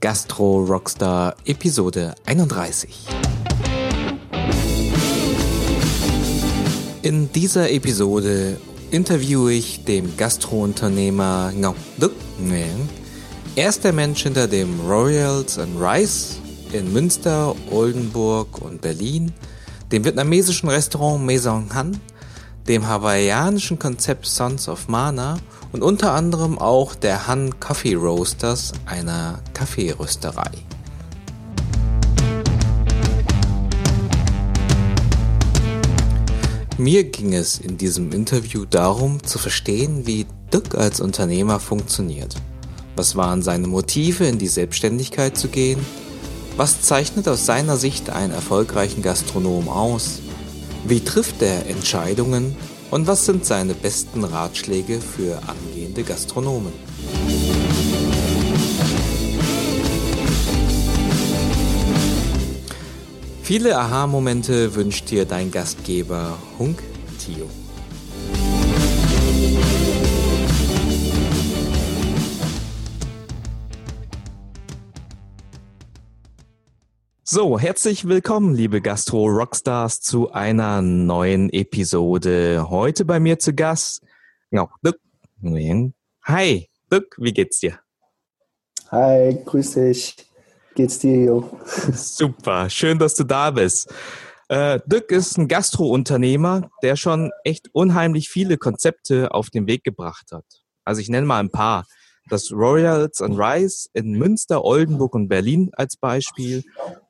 Gastro Rockstar Episode 31. In dieser Episode interviewe ich den Gastrounternehmer Ngọc Đức Nguyen. Er ist der Mensch hinter dem Royals and Rice in Münster, Oldenburg und Berlin, dem vietnamesischen Restaurant Maison Han, dem hawaiianischen Konzept Sons of Mana und unter anderem auch der Han Coffee Roasters, einer Kaffeerösterei. Mir ging es in diesem Interview darum zu verstehen, wie Dück als Unternehmer funktioniert. Was waren seine Motive, in die Selbstständigkeit zu gehen? Was zeichnet aus seiner Sicht einen erfolgreichen Gastronom aus? Wie trifft er Entscheidungen und was sind seine besten Ratschläge für angehende Gastronomen? Viele Aha-Momente wünscht dir dein Gastgeber Hunk Tio. So, herzlich willkommen, liebe Gastro-Rockstars, zu einer neuen Episode. Heute bei mir zu Gast Đức Nguyễn. Hi, Đức, wie geht's dir? Hi, grüß dich. Geht's dir, Jo? Super, schön, dass du da bist. Äh, Dück ist ein Gastro-Unternehmer, der schon echt unheimlich viele Konzepte auf den Weg gebracht hat. Also ich nenne mal ein paar. Das Royals and Rice in Münster, Oldenburg und Berlin als Beispiel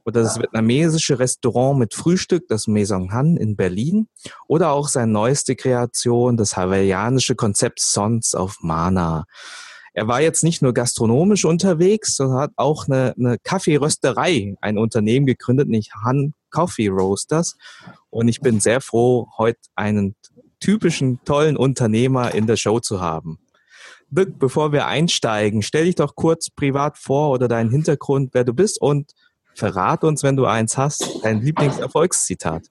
oder das vietnamesische Restaurant mit Frühstück, das Maison Han in Berlin oder auch seine neueste Kreation, das hawaiianische Konzept Sons of Mana. Er war jetzt nicht nur gastronomisch unterwegs, sondern hat auch eine, eine Kaffeerösterei, ein Unternehmen gegründet, nicht Han Coffee Roasters. Und ich bin sehr froh, heute einen typischen, tollen Unternehmer in der Show zu haben. Dirk, bevor wir einsteigen, stell dich doch kurz privat vor oder deinen Hintergrund, wer du bist und Verrat uns, wenn du eins hast, dein Lieblingserfolgszitat.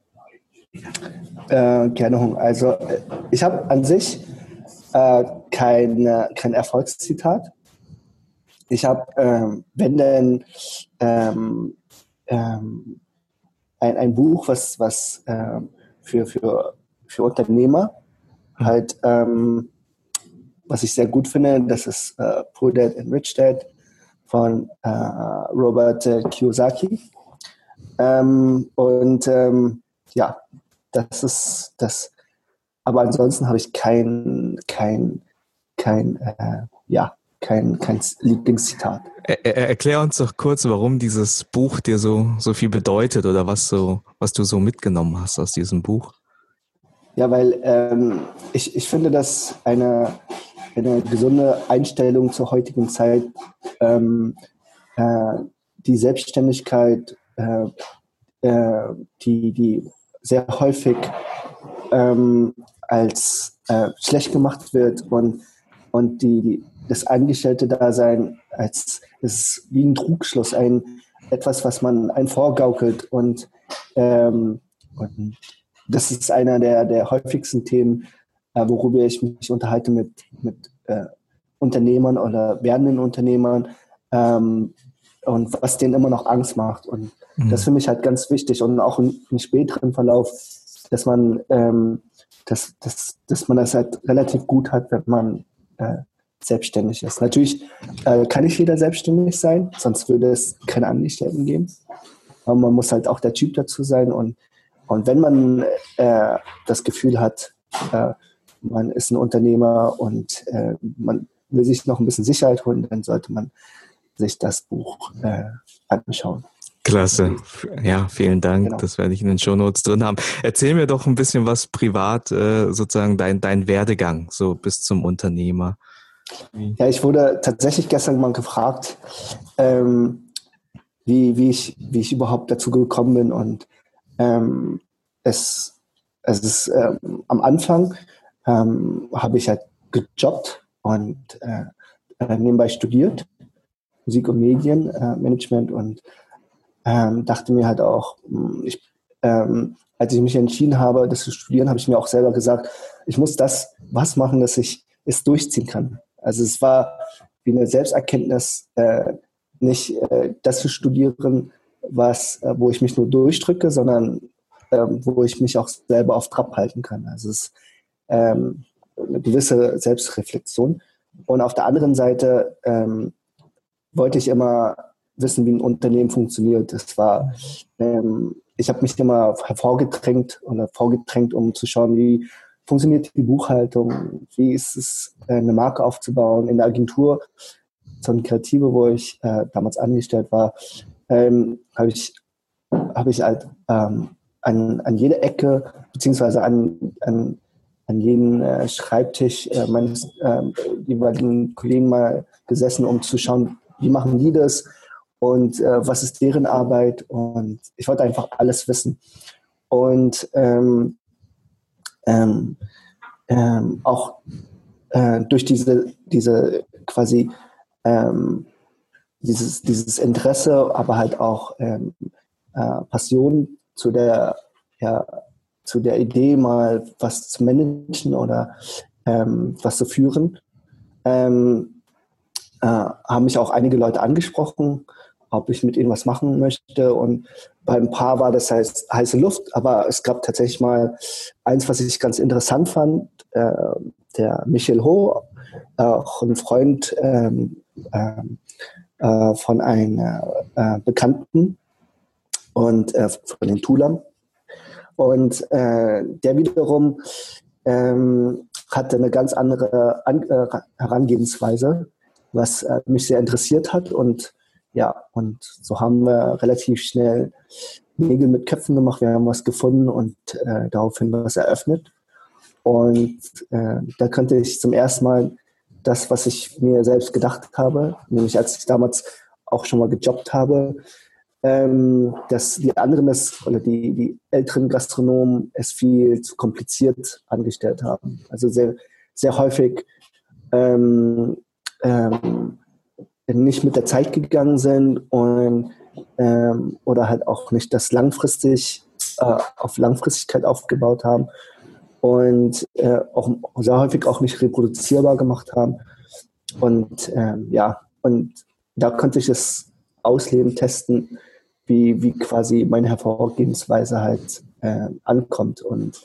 Äh, gerne, Also äh, ich habe an sich äh, kein, kein Erfolgszitat. Ich habe, ähm, wenn denn, ähm, ähm, ein, ein Buch, was, was ähm, für, für, für Unternehmer halt, ähm, was ich sehr gut finde, das ist äh, Poor Dad and Rich Dad von äh, Robert äh, Kiyosaki. Ähm, und ähm, ja, das ist das. Aber ansonsten habe ich kein, kein, kein, äh, ja, kein, kein Lieblingszitat. Er, er, erklär uns doch kurz, warum dieses Buch dir so, so viel bedeutet oder was, so, was du so mitgenommen hast aus diesem Buch. Ja, weil ähm, ich, ich finde, dass eine, eine gesunde Einstellung zur heutigen Zeit. Ähm, äh, die Selbstständigkeit, äh, äh, die, die sehr häufig ähm, als äh, schlecht gemacht wird und, und die, das Angestellte-Dasein als ist wie ein Trugschluss, ein etwas, was man ein vorgaukelt und, ähm, und das ist einer der, der häufigsten Themen, worüber ich mich unterhalte mit, mit äh, Unternehmern oder werdenden Unternehmern ähm, und was denen immer noch Angst macht. Und mhm. das finde ich halt ganz wichtig und auch im, im späteren Verlauf, dass man, ähm, dass, dass, dass man das halt relativ gut hat, wenn man äh, selbstständig ist. Natürlich äh, kann nicht jeder selbstständig sein, sonst würde es keine Angestellten geben. Aber man muss halt auch der Typ dazu sein und, und wenn man äh, das Gefühl hat, äh, man ist ein Unternehmer und äh, man will sich noch ein bisschen Sicherheit holen, dann sollte man sich das Buch äh, anschauen. Klasse. Ja, vielen Dank. Genau. Das werde ich in den Show Notes drin haben. Erzähl mir doch ein bisschen was privat, äh, sozusagen dein, dein Werdegang, so bis zum Unternehmer. Ja, ich wurde tatsächlich gestern mal gefragt, ähm, wie, wie, ich, wie ich überhaupt dazu gekommen bin. Und ähm, es, es ist ähm, am Anfang ähm, habe ich halt gejobbt und äh, äh, nebenbei studiert, Musik und Medienmanagement äh, und ähm, dachte mir halt auch, hm, ich, ähm, als ich mich entschieden habe, das zu studieren, habe ich mir auch selber gesagt, ich muss das was machen, dass ich es durchziehen kann. Also es war wie eine Selbsterkenntnis, äh, nicht äh, das zu studieren, was, äh, wo ich mich nur durchdrücke, sondern ähm, wo ich mich auch selber auf Trab halten kann. Also es ähm, eine gewisse Selbstreflexion. Und auf der anderen Seite ähm, wollte ich immer wissen, wie ein Unternehmen funktioniert. Das war, ähm, ich habe mich immer hervorgedrängt oder vorgedrängt, um zu schauen, wie funktioniert die Buchhaltung, wie ist es, äh, eine Marke aufzubauen. In der Agentur, so eine Kreative, wo ich äh, damals angestellt war, ähm, habe ich, hab ich halt ähm, an, an jede Ecke, beziehungsweise an, an, an jeden äh, Schreibtisch äh, meines äh, jeweiligen Kollegen mal gesessen, um zu schauen, wie machen die das und äh, was ist deren Arbeit. Und ich wollte einfach alles wissen. Und ähm, ähm, ähm, auch äh, durch diese, diese quasi ähm, dieses, dieses Interesse, aber halt auch ähm, äh, Passion zu der, ja, zu der Idee, mal was zu managen oder ähm, was zu führen, ähm, äh, haben mich auch einige Leute angesprochen, ob ich mit ihnen was machen möchte. Und beim Paar war das heißt heiße Luft, aber es gab tatsächlich mal eins, was ich ganz interessant fand. Äh, der Michel Ho, auch ein Freund ähm, ähm, äh, von einem äh, Bekannten und äh, von den Tulam. Und äh, der wiederum ähm, hatte eine ganz andere An äh, Herangehensweise, was äh, mich sehr interessiert hat. Und ja, und so haben wir relativ schnell Nägel mit Köpfen gemacht. Wir haben was gefunden und äh, daraufhin was eröffnet. Und äh, da konnte ich zum ersten Mal das, was ich mir selbst gedacht habe, nämlich als ich damals auch schon mal gejobbt habe, ähm, dass die anderen es oder die, die älteren Gastronomen es viel zu kompliziert angestellt haben. Also sehr, sehr häufig ähm, ähm, nicht mit der Zeit gegangen sind und ähm, oder halt auch nicht das langfristig äh, auf Langfristigkeit aufgebaut haben und äh, auch sehr häufig auch nicht reproduzierbar gemacht haben. Und ähm, ja, und da konnte ich es ausleben, testen, wie, wie quasi meine Hervorgehensweise halt äh, ankommt. Und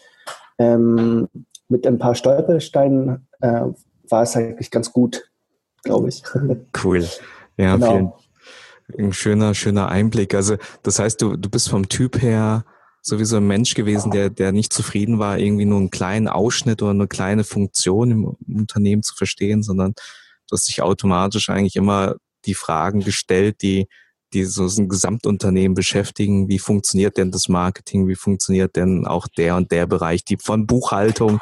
ähm, mit ein paar Stolpersteinen äh, war es eigentlich ganz gut, glaube ich. Cool. Ja, genau. vielen. Ein schöner, schöner Einblick. Also, das heißt, du, du bist vom Typ her sowieso ein Mensch gewesen, der, der nicht zufrieden war, irgendwie nur einen kleinen Ausschnitt oder eine kleine Funktion im Unternehmen zu verstehen, sondern du hast dich automatisch eigentlich immer die Fragen gestellt, die, die so ein Gesamtunternehmen beschäftigen. Wie funktioniert denn das Marketing? Wie funktioniert denn auch der und der Bereich, die von Buchhaltung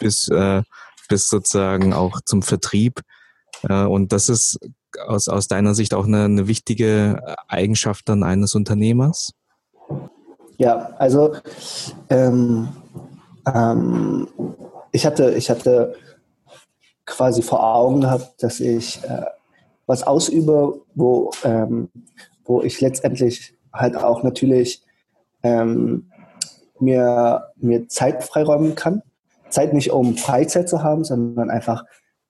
bis, äh, bis sozusagen auch zum Vertrieb? Äh, und das ist aus, aus deiner Sicht auch eine, eine wichtige Eigenschaft dann eines Unternehmers? Ja, also ähm, ähm, ich hatte, ich hatte quasi vor Augen gehabt, dass ich äh, was ausübe, wo, ähm, wo ich letztendlich halt auch natürlich ähm, mir, mir Zeit freiräumen kann. Zeit nicht um Freizeit zu haben, sondern einfach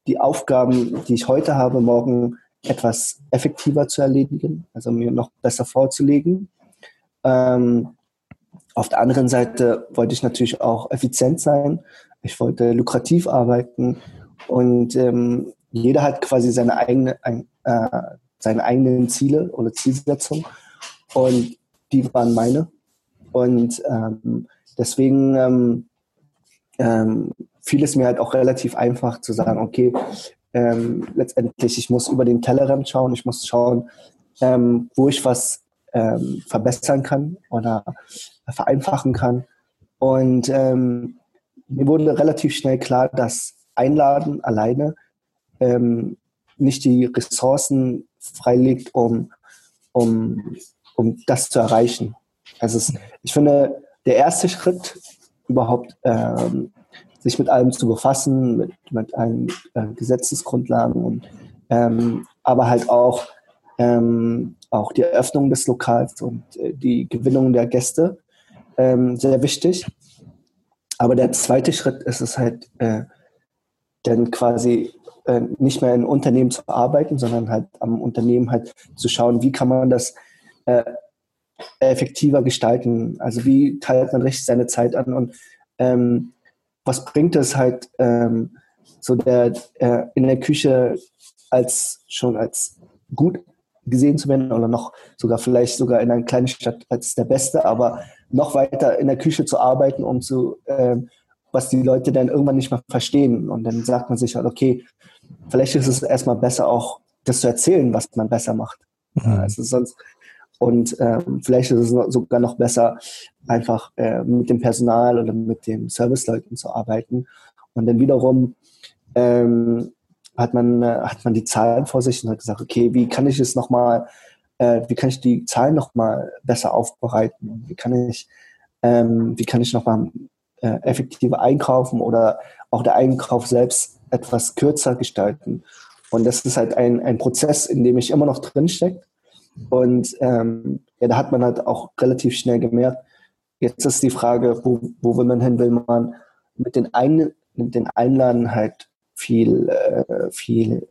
die Aufgaben, die ich heute habe, morgen etwas effektiver zu erledigen, also mir noch besser vorzulegen. Ähm, auf der anderen Seite wollte ich natürlich auch effizient sein. Ich wollte lukrativ arbeiten und ähm, jeder hat quasi seine eigene, ein, äh, seine eigenen Ziele oder Zielsetzungen und die waren meine. Und ähm, deswegen ähm, ähm, fiel es mir halt auch relativ einfach zu sagen, okay, ähm, letztendlich, ich muss über den Tellerrand schauen, ich muss schauen, ähm, wo ich was ähm, verbessern kann oder vereinfachen kann. Und ähm, mir wurde relativ schnell klar, dass Einladen alleine ähm, nicht die Ressourcen freilegt, um, um, um das zu erreichen. Also es, ich finde, der erste Schritt überhaupt ähm, sich mit allem zu befassen, mit, mit allen äh, Gesetzesgrundlagen und ähm, aber halt auch ähm, auch die Eröffnung des Lokals und äh, die Gewinnung der Gäste ähm, sehr wichtig. Aber der zweite Schritt ist es halt, äh, dann quasi äh, nicht mehr in Unternehmen zu arbeiten, sondern halt am Unternehmen halt zu schauen, wie kann man das äh, effektiver gestalten. Also wie teilt man richtig seine Zeit an und ähm, was bringt es halt ähm, so der äh, in der Küche als schon als gut gesehen zu werden oder noch sogar vielleicht sogar in einer kleinen Stadt als der Beste, aber noch weiter in der Küche zu arbeiten, um zu, äh, was die Leute dann irgendwann nicht mehr verstehen. Und dann sagt man sich halt, okay, vielleicht ist es erstmal besser auch, das zu erzählen, was man besser macht. Mhm. Also sonst, und ähm, vielleicht ist es sogar noch besser, einfach äh, mit dem Personal oder mit den Serviceleuten zu arbeiten. Und dann wiederum ähm, hat man, äh, hat man die Zahlen vor sich und hat gesagt, okay, wie kann ich es nochmal, äh, wie kann ich die Zahlen nochmal besser aufbereiten? Wie kann ich, ähm, wie kann ich nochmal äh, effektiver einkaufen oder auch der Einkauf selbst etwas kürzer gestalten? Und das ist halt ein, ein Prozess, in dem ich immer noch drinstecke. Und ähm, ja, da hat man halt auch relativ schnell gemerkt, jetzt ist die Frage, wo, wo will man hin? Will man mit den, Ein mit den Einladen halt viel, äh, viel,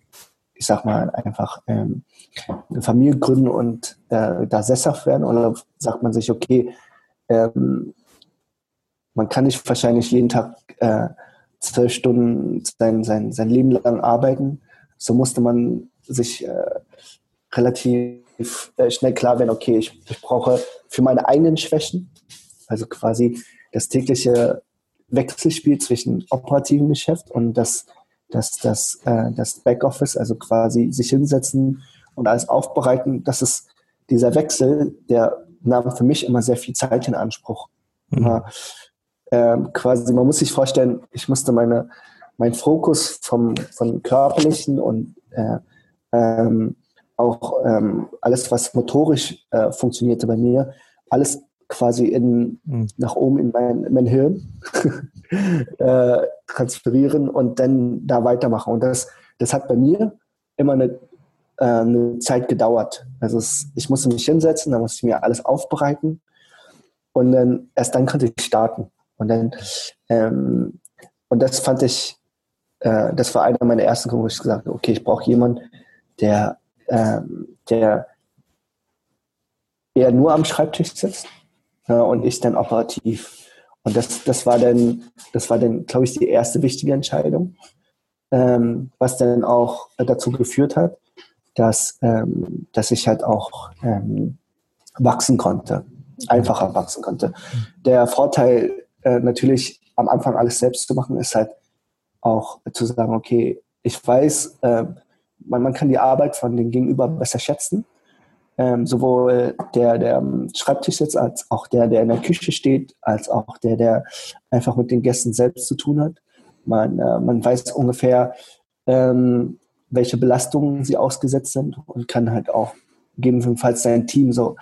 ich sag mal, einfach ähm, eine Familie gründen und äh, da sesshaft werden? Oder sagt man sich, okay, ähm, man kann nicht wahrscheinlich jeden Tag äh, zwölf Stunden sein, sein, sein Leben lang arbeiten. So musste man sich äh, relativ äh, schnell klar werden, okay, ich, ich brauche für meine eigenen Schwächen, also quasi das tägliche Wechselspiel zwischen operativen Geschäft und das dass das, äh, das Backoffice, also quasi sich hinsetzen und alles aufbereiten, das ist dieser Wechsel, der nahm für mich immer sehr viel Zeit in Anspruch. Mhm. Ähm, quasi, man muss sich vorstellen, ich musste meine, mein Fokus vom, vom körperlichen und äh, ähm, auch ähm, alles, was motorisch äh, funktionierte bei mir, alles quasi in, mhm. nach oben in mein, in mein Hirn äh, transferieren und dann da weitermachen. Und das, das hat bei mir immer eine, äh, eine Zeit gedauert. Also es, ich musste mich hinsetzen, dann musste ich mir alles aufbereiten und dann erst dann konnte ich starten. Und dann ähm, und das fand ich, äh, das war einer meiner ersten Gründe, wo ich gesagt habe, okay, ich brauche jemanden, der, ähm, der eher nur am Schreibtisch sitzt ja, und ich dann operativ. Und das, das war dann, das war dann, glaube ich, die erste wichtige Entscheidung, ähm, was dann auch dazu geführt hat, dass, ähm, dass ich halt auch ähm, wachsen konnte, einfacher wachsen konnte. Der Vorteil, äh, natürlich am Anfang alles selbst zu machen, ist halt auch zu sagen, okay, ich weiß, äh, man, man kann die Arbeit von den Gegenüber besser schätzen ähm, sowohl der, der am Schreibtisch sitzt, als auch der, der in der Küche steht, als auch der, der einfach mit den Gästen selbst zu tun hat. Man, äh, man weiß ungefähr, ähm, welche Belastungen sie ausgesetzt sind und kann halt auch gegebenenfalls sein Team so,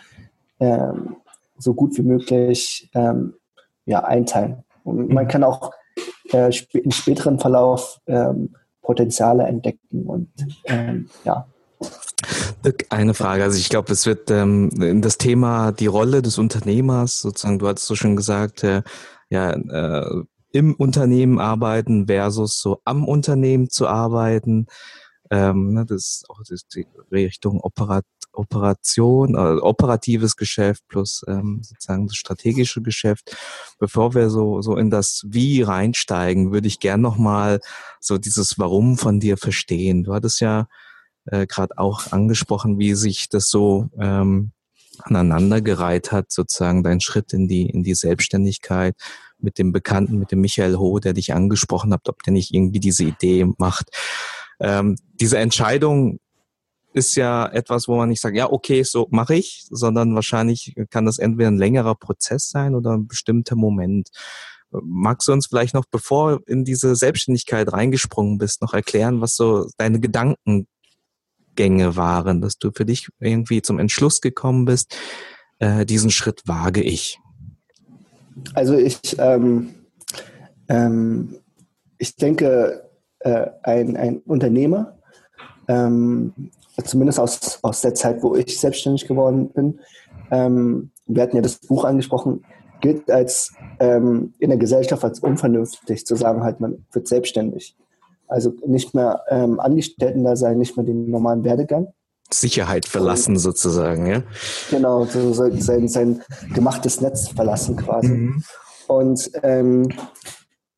ähm, so gut wie möglich ähm, ja, einteilen. Und man kann auch äh, im späteren Verlauf ähm, Potenziale entdecken und ähm, ja, eine Frage. Also ich glaube, es wird ähm, das Thema die Rolle des Unternehmers, sozusagen, du hattest so schon gesagt, äh, ja, äh, im Unternehmen arbeiten versus so am Unternehmen zu arbeiten. Ähm, ne, das ist auch die Richtung Operat Operation, äh, operatives Geschäft plus ähm, sozusagen das strategische Geschäft. Bevor wir so so in das Wie reinsteigen, würde ich gern noch mal so dieses Warum von dir verstehen. Du hattest ja äh, gerade auch angesprochen, wie sich das so ähm, aneinandergereiht hat, sozusagen dein Schritt in die, in die Selbstständigkeit mit dem Bekannten, mit dem Michael Ho, der dich angesprochen hat, ob der nicht irgendwie diese Idee macht. Ähm, diese Entscheidung ist ja etwas, wo man nicht sagt, ja, okay, so mache ich, sondern wahrscheinlich kann das entweder ein längerer Prozess sein oder ein bestimmter Moment. Magst du uns vielleicht noch, bevor in diese Selbstständigkeit reingesprungen bist, noch erklären, was so deine Gedanken Gänge waren, dass du für dich irgendwie zum Entschluss gekommen bist, äh, diesen Schritt wage ich? Also ich, ähm, ähm, ich denke, äh, ein, ein Unternehmer, ähm, zumindest aus, aus der Zeit, wo ich selbstständig geworden bin, ähm, wir hatten ja das Buch angesprochen, gilt als ähm, in der Gesellschaft als unvernünftig zu sagen, halt man wird selbstständig. Also nicht mehr ähm, Angestellten da sein, nicht mehr den normalen Werdegang. Sicherheit verlassen sozusagen, ja? Genau, so sein, sein gemachtes Netz verlassen quasi. Mhm. Und ähm,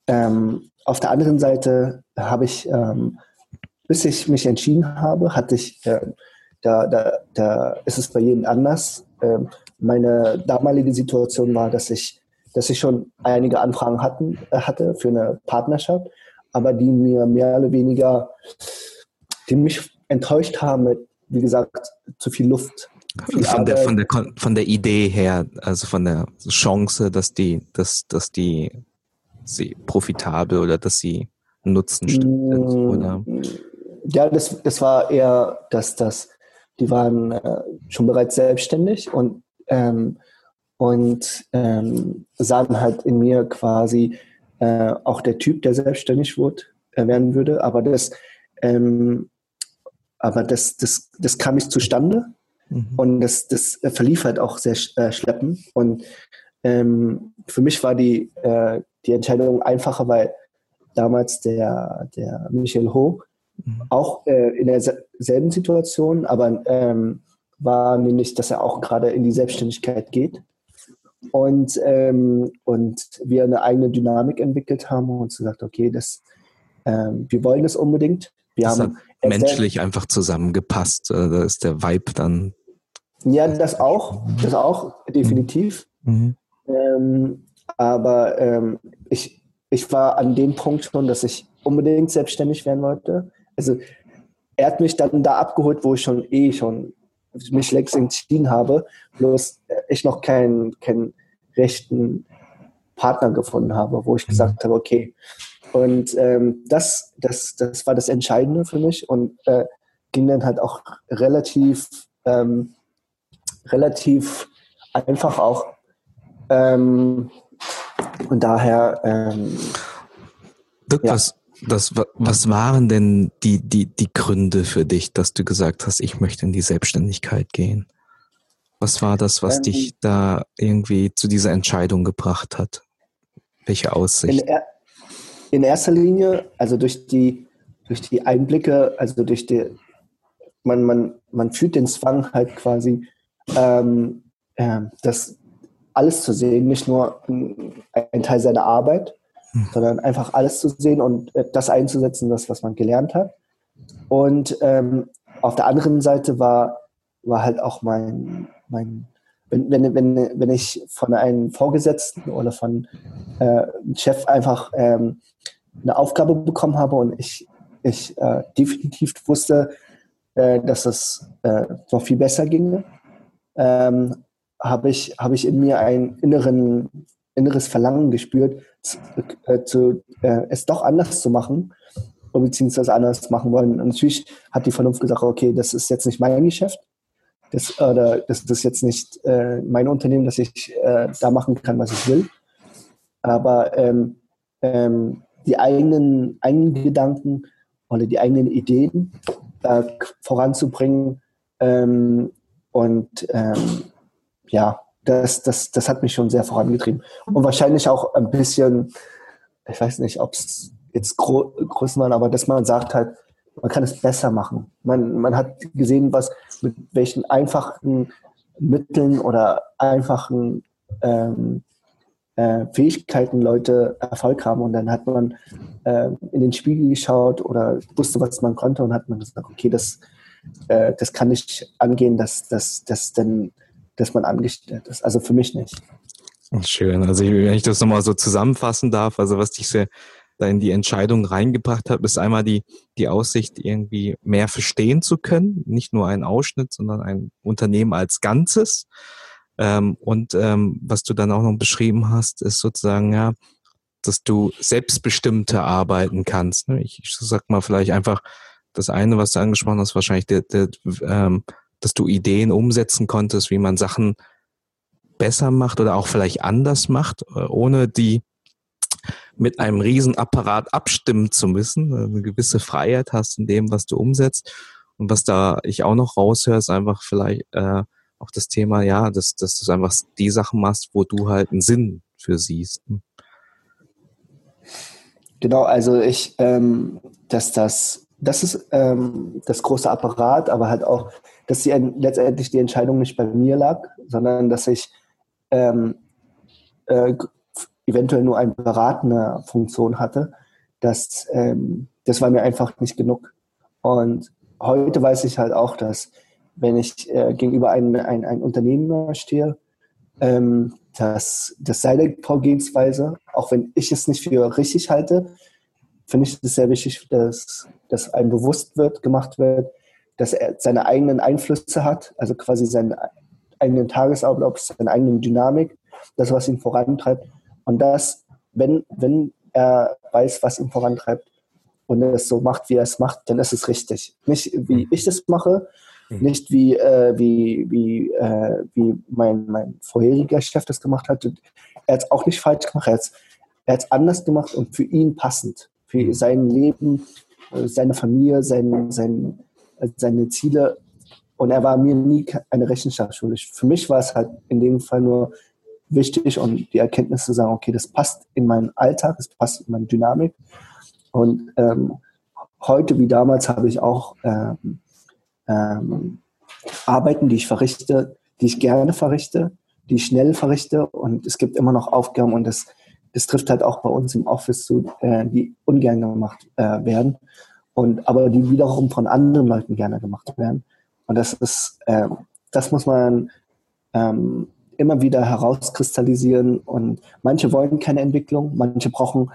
ähm, auf der anderen Seite habe ich, ähm, bis ich mich entschieden habe, hatte ich, äh, da, da, da ist es bei jedem anders. Ähm, meine damalige Situation war, dass ich, dass ich schon einige Anfragen hatten, äh, hatte für eine Partnerschaft, aber die mir mehr oder weniger, die mich enttäuscht haben mit, wie gesagt, zu viel Luft. Viel von, der, von, der, von der Idee her, also von der Chance, dass die, dass, dass die sie profitabel oder dass sie Nutzen sind, mm, oder? Ja, das, das war eher, dass das, die waren äh, schon bereits selbstständig und, ähm, und ähm, sahen halt in mir quasi äh, auch der Typ, der selbstständig wird, äh, werden würde. Aber das, ähm, aber das, das, das kam nicht zustande. Mhm. Und das, das verlief halt auch sehr äh, schleppend. Und ähm, für mich war die, äh, die Entscheidung einfacher, weil damals der, der Michael Ho mhm. auch äh, in derselben Situation, aber ähm, war nämlich, dass er auch gerade in die Selbstständigkeit geht und, ähm, und wir eine eigene Dynamik entwickelt haben und gesagt, okay, das, ähm, wir wollen das unbedingt. Wir das haben menschlich einfach zusammengepasst. Äh, da ist der Vibe dann. Ja, das auch, das auch, definitiv. Mhm. Ähm, aber ähm, ich, ich war an dem Punkt schon, dass ich unbedingt selbstständig werden wollte. Also er hat mich dann da abgeholt, wo ich schon eh schon mich längst entschieden habe, bloß ich noch keinen, keinen rechten Partner gefunden habe, wo ich gesagt habe, okay. Und ähm, das, das, das war das Entscheidende für mich und äh, ging dann halt auch relativ, ähm, relativ einfach auch. Ähm, und daher. Ähm, Dirk, ja. was, das, was waren denn die, die, die Gründe für dich, dass du gesagt hast, ich möchte in die Selbstständigkeit gehen? Was war das, was ähm, dich da irgendwie zu dieser Entscheidung gebracht hat? Welche Aussicht? In, er, in, erster Linie, also durch die, durch die Einblicke, also durch die, man, man, man fühlt den Zwang halt quasi, ähm, äh, das alles zu sehen, nicht nur ein Teil seiner Arbeit, hm. sondern einfach alles zu sehen und äh, das einzusetzen, das, was man gelernt hat. Und ähm, auf der anderen Seite war, war halt auch mein, mein wenn, wenn, wenn, wenn ich von einem Vorgesetzten oder von äh, einem Chef einfach ähm, eine Aufgabe bekommen habe und ich, ich äh, definitiv wusste, äh, dass es äh, noch viel besser ginge, ähm, habe ich, hab ich in mir ein inneren, inneres Verlangen gespürt, zu, äh, zu äh, es doch anders zu machen beziehungsweise anders machen wollen. Und natürlich hat die Vernunft gesagt, okay, das ist jetzt nicht mein Geschäft, das, oder das ist jetzt nicht äh, mein Unternehmen, dass ich äh, da machen kann, was ich will. Aber ähm, ähm, die eigenen, eigenen Gedanken oder die eigenen Ideen äh, voranzubringen ähm, und ähm, ja, das, das, das hat mich schon sehr vorangetrieben. Und wahrscheinlich auch ein bisschen, ich weiß nicht, ob es jetzt gro groß war, aber dass man sagt halt, man kann es besser machen. Man, man hat gesehen, was mit welchen einfachen Mitteln oder einfachen ähm, äh, Fähigkeiten Leute Erfolg haben. Und dann hat man äh, in den Spiegel geschaut oder wusste, was man konnte und hat man gesagt, okay, das, äh, das kann ich angehen, dass das, das dann dass man angestellt ist. Also für mich nicht. Schön. Also wenn ich das nochmal so zusammenfassen darf, also was dich sehr da in die Entscheidung reingebracht hat, ist einmal die, die Aussicht, irgendwie mehr verstehen zu können. Nicht nur ein Ausschnitt, sondern ein Unternehmen als Ganzes. Ähm, und ähm, was du dann auch noch beschrieben hast, ist sozusagen, ja, dass du selbstbestimmter arbeiten kannst. Ne? Ich, ich sag mal vielleicht einfach das eine, was du angesprochen hast, wahrscheinlich der, der ähm, dass du Ideen umsetzen konntest, wie man Sachen besser macht oder auch vielleicht anders macht, äh, ohne die mit einem Riesenapparat abstimmen zu müssen. Äh, eine gewisse Freiheit hast in dem, was du umsetzt. Und was da ich auch noch raushöre, ist einfach vielleicht äh, auch das Thema, ja, dass, dass du einfach die Sachen machst, wo du halt einen Sinn für siehst. Genau, also ich, ähm, dass das, das ist ähm, das große Apparat, aber halt auch, dass die, letztendlich die Entscheidung nicht bei mir lag, sondern dass ich ähm, äh, eventuell nur eine beratende Funktion hatte. Das, ähm, das war mir einfach nicht genug. Und heute weiß ich halt auch, dass wenn ich äh, gegenüber einem ein, ein Unternehmen stehe, ähm, dass, dass seine Vorgehensweise, auch wenn ich es nicht für richtig halte, finde ich es sehr wichtig, dass, dass einem bewusst wird, gemacht wird, dass er seine eigenen Einflüsse hat, also quasi seinen eigenen Tagesablauf, seine eigene Dynamik, das, was ihn vorantreibt. Und das, wenn, wenn er weiß, was ihn vorantreibt und er es so macht, wie er es macht, dann ist es richtig. Nicht wie mhm. ich das mache, mhm. nicht wie, äh, wie, wie, äh, wie mein, mein vorheriger Chef das gemacht hat. Er hat es auch nicht falsch gemacht, er hat es anders gemacht und für ihn passend, für sein Leben, äh, seine Familie, sein, sein, äh, seine Ziele. Und er war mir nie eine Rechenschaft schuldig. Für mich war es halt in dem Fall nur wichtig und die Erkenntnis zu sagen, okay, das passt in meinen Alltag, das passt in meine Dynamik. Und ähm, heute wie damals habe ich auch ähm, ähm, Arbeiten, die ich verrichte, die ich gerne verrichte, die ich schnell verrichte und es gibt immer noch Aufgaben und das, das trifft halt auch bei uns im Office zu, äh, die ungern gemacht äh, werden. Und aber die wiederum von anderen Leuten gerne gemacht werden. Und das ist, äh, das muss man ähm, immer wieder herauskristallisieren. Und manche wollen keine Entwicklung, manche brauchen,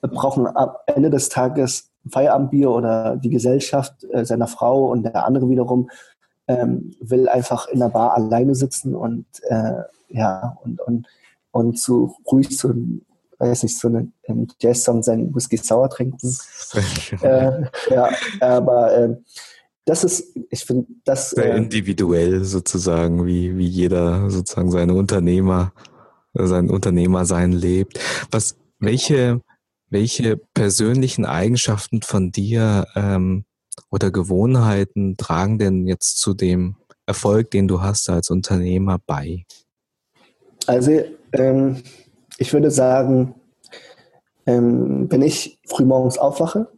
brauchen am Ende des Tages Feierabendbier oder die Gesellschaft äh, seiner Frau. Und der andere wiederum ähm, will einfach in der Bar alleine sitzen und äh, ja und, und, und zu ruhig zu weiß nicht, so einen Jazz-Song seinen Whisky sauer trinken. äh, ja, aber äh, das ist, ich finde, das. Sehr äh, individuell sozusagen, wie, wie jeder sozusagen seine Unternehmer, sein Unternehmersein lebt. Was, welche, welche persönlichen Eigenschaften von dir ähm, oder Gewohnheiten tragen denn jetzt zu dem Erfolg, den du hast als Unternehmer bei? Also ähm, ich würde sagen, ähm, wenn ich frühmorgens aufwache,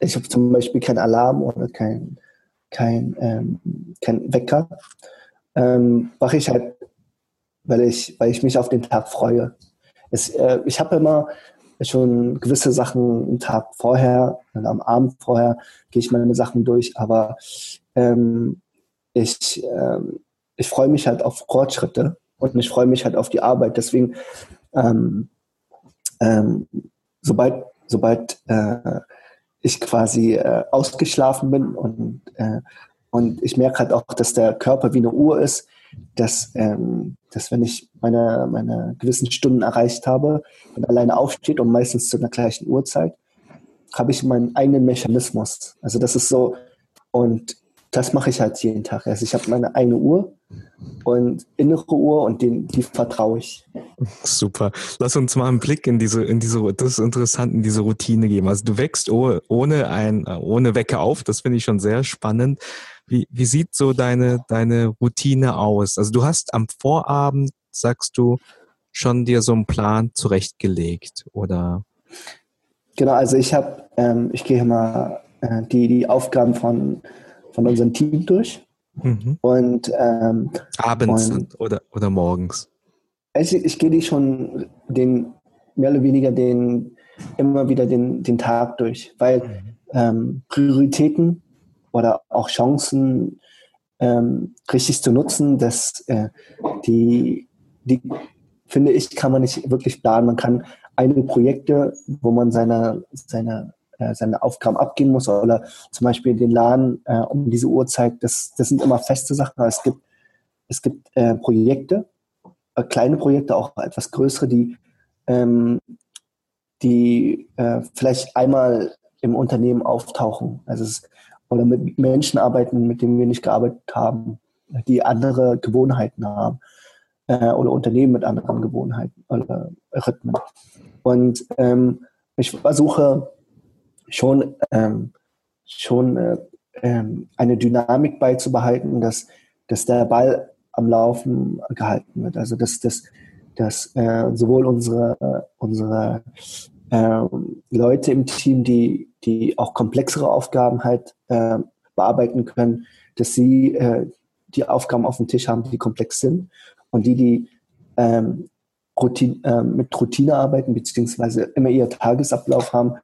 ich habe zum Beispiel keinen Alarm oder kein, kein, ähm, kein Wecker, ähm, wache ich halt, weil ich, weil ich mich auf den Tag freue. Es, äh, ich habe immer schon gewisse Sachen am Tag vorher und am Abend vorher gehe ich meine Sachen durch, aber ähm, ich, ähm, ich freue mich halt auf Fortschritte und ich freue mich halt auf die Arbeit. Deswegen, ähm, ähm, sobald, sobald äh, ich quasi äh, ausgeschlafen bin und, äh, und ich merke halt auch, dass der Körper wie eine Uhr ist, dass, ähm, dass wenn ich meine, meine gewissen Stunden erreicht habe und alleine aufsteht und meistens zu einer gleichen Uhrzeit, habe ich meinen eigenen Mechanismus. Also das ist so, und das mache ich halt jeden Tag. Also ich habe meine eigene Uhr und innere Uhr und den, die vertraue ich. Super. Lass uns mal einen Blick in diese, in diese, das ist interessant, in diese Routine geben. Also du wächst ohne ein, ohne Wecker auf. Das finde ich schon sehr spannend. Wie, wie sieht so deine, deine Routine aus? Also du hast am Vorabend, sagst du, schon dir so einen Plan zurechtgelegt oder? Genau, also ich habe, ähm, ich gehe mal äh, die, die Aufgaben von, von unserem Team durch. Mhm. Und ähm, abends und, oder, oder morgens? Ich, ich gehe die schon den mehr oder weniger den immer wieder den, den Tag durch, weil mhm. ähm, Prioritäten oder auch Chancen ähm, richtig zu nutzen, dass äh, die, die, finde ich, kann man nicht wirklich planen. Man kann einige Projekte, wo man seine, seine, äh, seine Aufgaben abgeben muss oder zum Beispiel den Laden äh, um diese Uhrzeit, das, das sind immer feste Sachen. Aber es gibt, es gibt äh, Projekte, äh, kleine Projekte, auch etwas größere, die, ähm, die äh, vielleicht einmal im Unternehmen auftauchen. Also es, oder mit Menschen arbeiten, mit denen wir nicht gearbeitet haben, die andere Gewohnheiten haben oder Unternehmen mit anderen Gewohnheiten oder Rhythmen. Und ähm, ich versuche schon, ähm, schon äh, ähm, eine Dynamik beizubehalten, dass, dass der Ball am Laufen gehalten wird. Also dass, dass, dass äh, sowohl unsere, unsere ähm, Leute im Team, die, die auch komplexere Aufgaben halt äh, bearbeiten können, dass sie äh, die Aufgaben auf dem Tisch haben, die komplex sind und die, die ähm, Routine, äh, mit Routine arbeiten, beziehungsweise immer ihr Tagesablauf haben,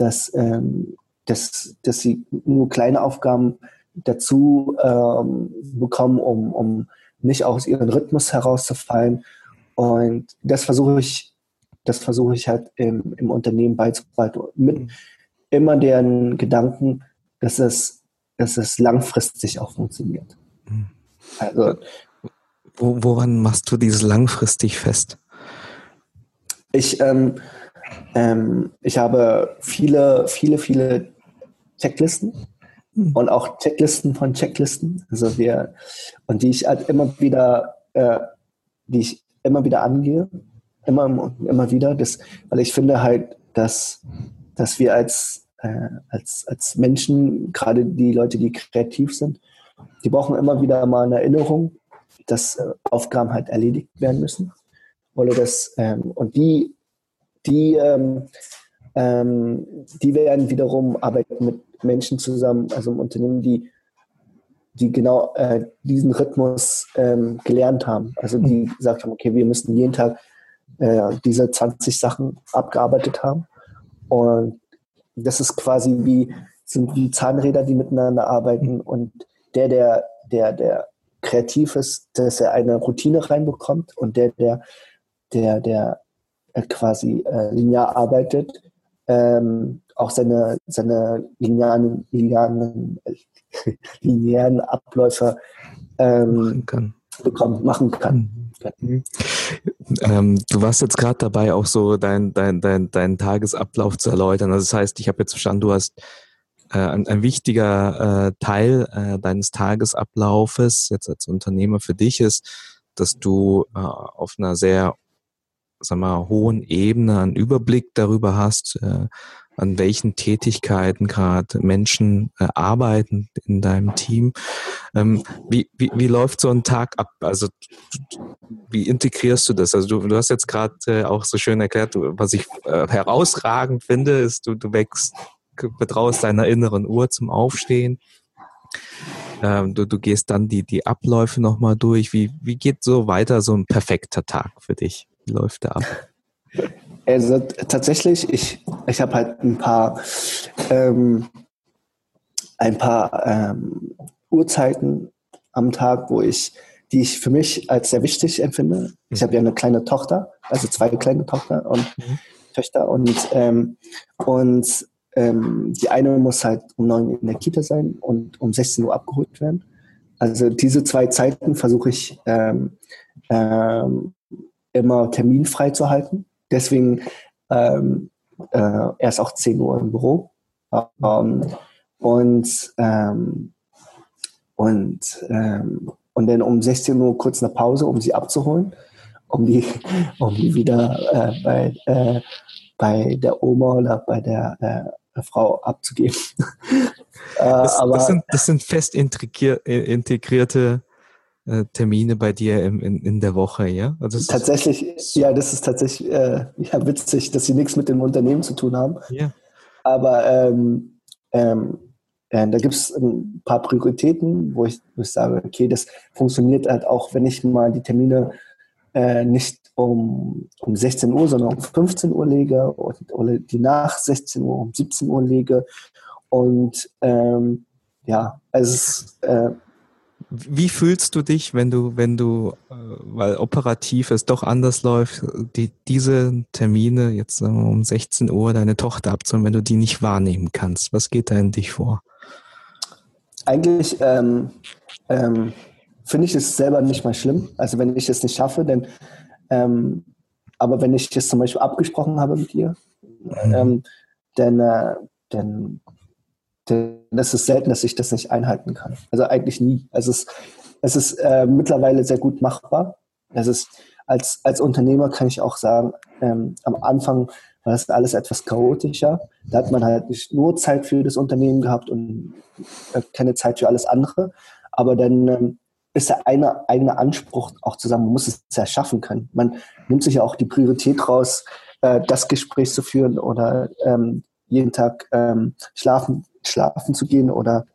dass, ähm, dass, dass sie nur kleine Aufgaben dazu ähm, bekommen, um, um nicht aus ihrem Rhythmus herauszufallen. Und das versuche ich, das versuche ich halt im, im Unternehmen beizubehalten. Mit immer deren Gedanken, dass es, dass es langfristig auch funktioniert. Mhm. Also, Wo, woran machst du dieses langfristig fest? Ich, ähm, ähm, ich habe viele, viele, viele Checklisten hm. und auch Checklisten von Checklisten. Also wir, und die ich halt immer wieder, äh, die ich immer wieder angehe, immer und immer wieder, das, weil ich finde halt, dass, dass wir als, äh, als, als Menschen, gerade die Leute, die kreativ sind, die brauchen immer wieder mal eine Erinnerung, dass äh, Aufgaben halt erledigt werden müssen. Oder das, ähm, und die, die, ähm, ähm, die werden wiederum arbeiten mit Menschen zusammen, also im Unternehmen, die, die genau äh, diesen Rhythmus ähm, gelernt haben. Also die gesagt haben, okay, wir müssen jeden Tag äh, diese 20 Sachen abgearbeitet haben. Und das ist quasi wie, sind wie Zahnräder, die miteinander arbeiten. Und der, der, der, der kreativ ist, dass er eine Routine reinbekommt und der, der, der, der quasi äh, linear arbeitet, ähm, auch seine, seine linearen, linearen, linearen Abläufe ähm, machen kann. Bekommt, machen kann. Mhm. Ähm, du warst jetzt gerade dabei, auch so deinen dein, dein, dein Tagesablauf zu erläutern. Also das heißt, ich habe jetzt verstanden, du hast äh, ein, ein wichtiger äh, Teil äh, deines Tagesablaufes jetzt als Unternehmer für dich ist, dass du äh, auf einer sehr sag mal, hohen Ebene einen Überblick darüber hast, äh, an welchen Tätigkeiten gerade Menschen äh, arbeiten in deinem Team. Ähm, wie, wie, wie läuft so ein Tag ab? Also wie integrierst du das? Also du, du hast jetzt gerade äh, auch so schön erklärt, du, was ich äh, herausragend finde, ist, du, du wächst, betraust deiner inneren Uhr zum Aufstehen. Ähm, du, du gehst dann die, die Abläufe nochmal durch. Wie, wie geht so weiter so ein perfekter Tag für dich? Läuft der ab? Also tatsächlich, ich, ich habe halt ein paar, ähm, ein paar ähm, Uhrzeiten am Tag, wo ich, die ich für mich als sehr wichtig empfinde. Ich habe ja eine kleine Tochter, also zwei kleine Tochter und mhm. Töchter und ähm, und ähm, die eine muss halt um neun in der Kita sein und um 16 Uhr abgeholt werden. Also diese zwei Zeiten versuche ich ähm, ähm, immer terminfrei zu halten. Deswegen ähm, äh, erst auch 10 Uhr im Büro. Ähm, und ähm, und, ähm, und dann um 16 Uhr kurz eine Pause, um sie abzuholen, um die, um die wieder äh, bei, äh, bei der Oma oder bei der äh, Frau abzugeben. Äh, das, aber, das, sind, das sind fest integrierte äh, Termine bei dir im, in, in der Woche, ja? Also tatsächlich, ja, das ist tatsächlich äh, ja, witzig, dass sie nichts mit dem Unternehmen zu tun haben. Ja. Aber ähm, ähm, äh, da gibt es ein paar Prioritäten, wo ich, wo ich sage, okay, das funktioniert halt auch, wenn ich mal die Termine äh, nicht um, um 16 Uhr, sondern um 15 Uhr lege oder die nach 16 Uhr um 17 Uhr lege. Und ähm, ja, also es ist, äh, wie fühlst du dich, wenn du, wenn du, äh, weil operativ es doch anders läuft, die, diese Termine jetzt um 16 Uhr deine Tochter abzuholen, wenn du die nicht wahrnehmen kannst? Was geht da in dich vor? Eigentlich ähm, ähm, finde ich es selber nicht mal schlimm. Also wenn ich es nicht schaffe, denn ähm, aber wenn ich es zum Beispiel abgesprochen habe mit ihr, mhm. ähm, dann, äh, dann denn es ist selten, dass ich das nicht einhalten kann. Also eigentlich nie. Es, es ist äh, mittlerweile sehr gut machbar. Es ist, als, als Unternehmer kann ich auch sagen, ähm, am Anfang war das alles etwas chaotischer. Da hat man halt nicht nur Zeit für das Unternehmen gehabt und äh, keine Zeit für alles andere. Aber dann ähm, ist der eine eigene Anspruch auch zusammen, man muss es ja schaffen können. Man nimmt sich ja auch die Priorität raus, äh, das Gespräch zu führen oder ähm, jeden Tag ähm, schlafen, schlafen zu gehen oder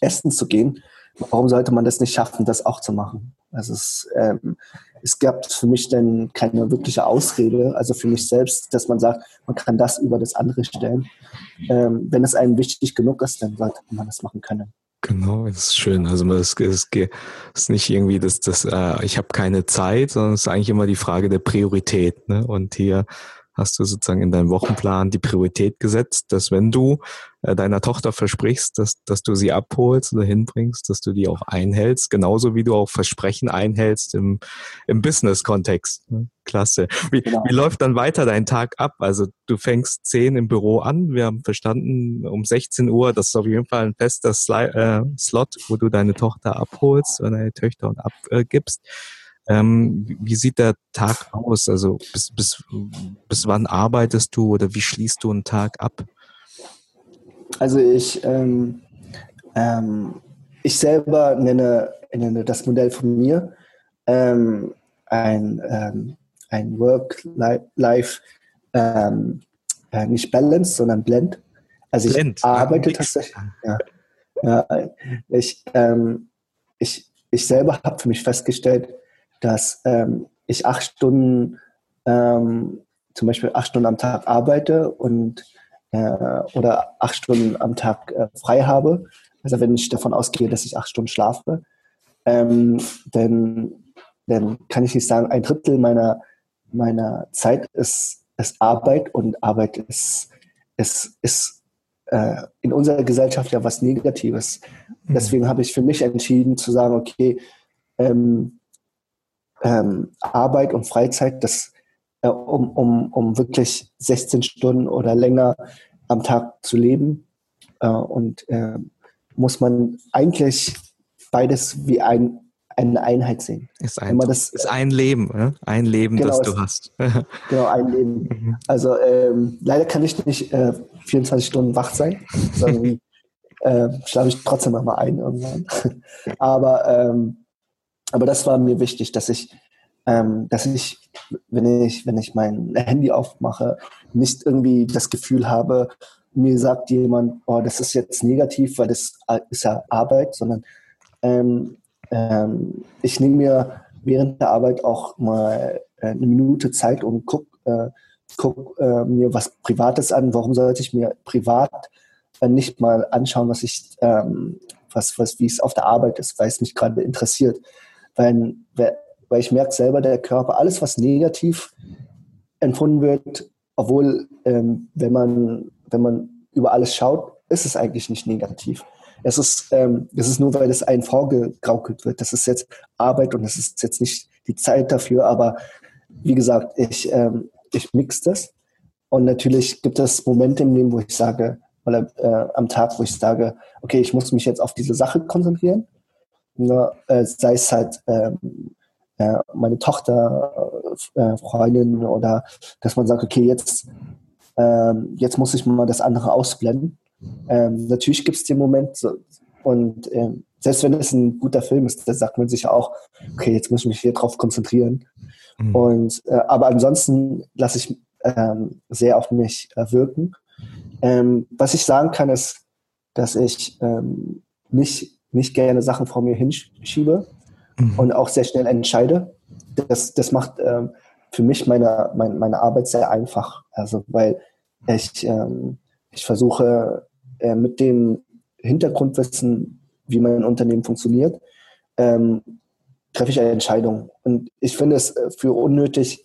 essen zu gehen. Warum sollte man das nicht schaffen, das auch zu machen? Also es, ähm, es gab für mich dann keine wirkliche Ausrede, also für mich selbst, dass man sagt, man kann das über das andere stellen. Ähm, wenn es einem wichtig genug ist, dann sollte man das machen können. Genau, das ist schön. Also es ist, ist nicht irgendwie das, das äh, ich habe keine Zeit, sondern es ist eigentlich immer die Frage der Priorität. Ne? Und hier hast du sozusagen in deinem Wochenplan die Priorität gesetzt, dass wenn du äh, deiner Tochter versprichst, dass, dass du sie abholst oder hinbringst, dass du die auch einhältst, genauso wie du auch Versprechen einhältst im, im Business-Kontext. Ne? Klasse. Wie, genau. wie läuft dann weiter dein Tag ab? Also du fängst 10 im Büro an, wir haben verstanden, um 16 Uhr, das ist auf jeden Fall ein fester Sli äh, Slot, wo du deine Tochter abholst oder deine Töchter und abgibst. Äh, ähm, wie sieht der Tag aus? Also bis, bis, bis wann arbeitest du oder wie schließt du einen Tag ab? Also ich, ähm, ähm, ich selber nenne, nenne das Modell von mir ähm, ein, ähm, ein Work-Life, ähm, äh, nicht Balance, sondern Blend. Also ich Blend, arbeite tatsächlich. Ja, ja, ich, ich, ich selber habe für mich festgestellt, dass ähm, ich acht Stunden, ähm, zum Beispiel acht Stunden am Tag arbeite und äh, oder acht Stunden am Tag äh, frei habe. Also wenn ich davon ausgehe, dass ich acht Stunden schlafe, ähm, dann, dann kann ich nicht sagen, ein Drittel meiner, meiner Zeit ist, ist Arbeit und Arbeit ist, ist, ist äh, in unserer Gesellschaft ja was Negatives. Mhm. Deswegen habe ich für mich entschieden zu sagen, okay, ähm, ähm, Arbeit und Freizeit, das, äh, um, um, um wirklich 16 Stunden oder länger am Tag zu leben. Äh, und äh, muss man eigentlich beides wie ein, eine Einheit sehen. Ist ein, das, ist ein Leben, ne? ein Leben, genau, das du hast. genau, ein Leben. Mhm. Also ähm, leider kann ich nicht äh, 24 Stunden wach sein, sondern äh, schlafe ich trotzdem noch mal ein irgendwann. Aber ähm, aber das war mir wichtig, dass ich, ähm, dass ich, wenn ich, wenn ich mein Handy aufmache, nicht irgendwie das Gefühl habe, mir sagt jemand, oh, das ist jetzt negativ, weil das ist ja Arbeit, sondern ähm, ähm, ich nehme mir während der Arbeit auch mal äh, eine Minute Zeit und guck, äh, guck äh, mir was Privates an. Warum sollte ich mir privat äh, nicht mal anschauen, was ich, ähm, was, was, wie es auf der Arbeit ist, weil es mich gerade interessiert. Weil, weil ich merke selber, der Körper, alles, was negativ empfunden wird, obwohl, ähm, wenn, man, wenn man über alles schaut, ist es eigentlich nicht negativ. Es ist, ähm, es ist nur, weil es einem vorgegaukelt wird. Das ist jetzt Arbeit und es ist jetzt nicht die Zeit dafür. Aber wie gesagt, ich, ähm, ich mix das. Und natürlich gibt es Momente im Leben, wo ich sage, oder äh, am Tag, wo ich sage, okay, ich muss mich jetzt auf diese Sache konzentrieren. Ne, äh, sei es halt ähm, äh, meine Tochter, äh, Freundin oder dass man sagt, okay, jetzt, ähm, jetzt muss ich mal das andere ausblenden. Ähm, natürlich gibt es den Moment so, und ähm, selbst wenn es ein guter Film ist, da sagt man sich ja auch, okay, jetzt muss ich mich hier drauf konzentrieren. Mhm. Und äh, aber ansonsten lasse ich ähm, sehr auf mich äh, wirken. Ähm, was ich sagen kann, ist, dass ich ähm, nicht nicht gerne Sachen vor mir hinschiebe mhm. und auch sehr schnell entscheide. Das, das macht ähm, für mich meine, meine, meine Arbeit sehr einfach. Also, weil ich, ähm, ich versuche äh, mit dem Hintergrundwissen, wie mein Unternehmen funktioniert, ähm, treffe ich eine Entscheidung. Und ich finde es äh, für unnötig,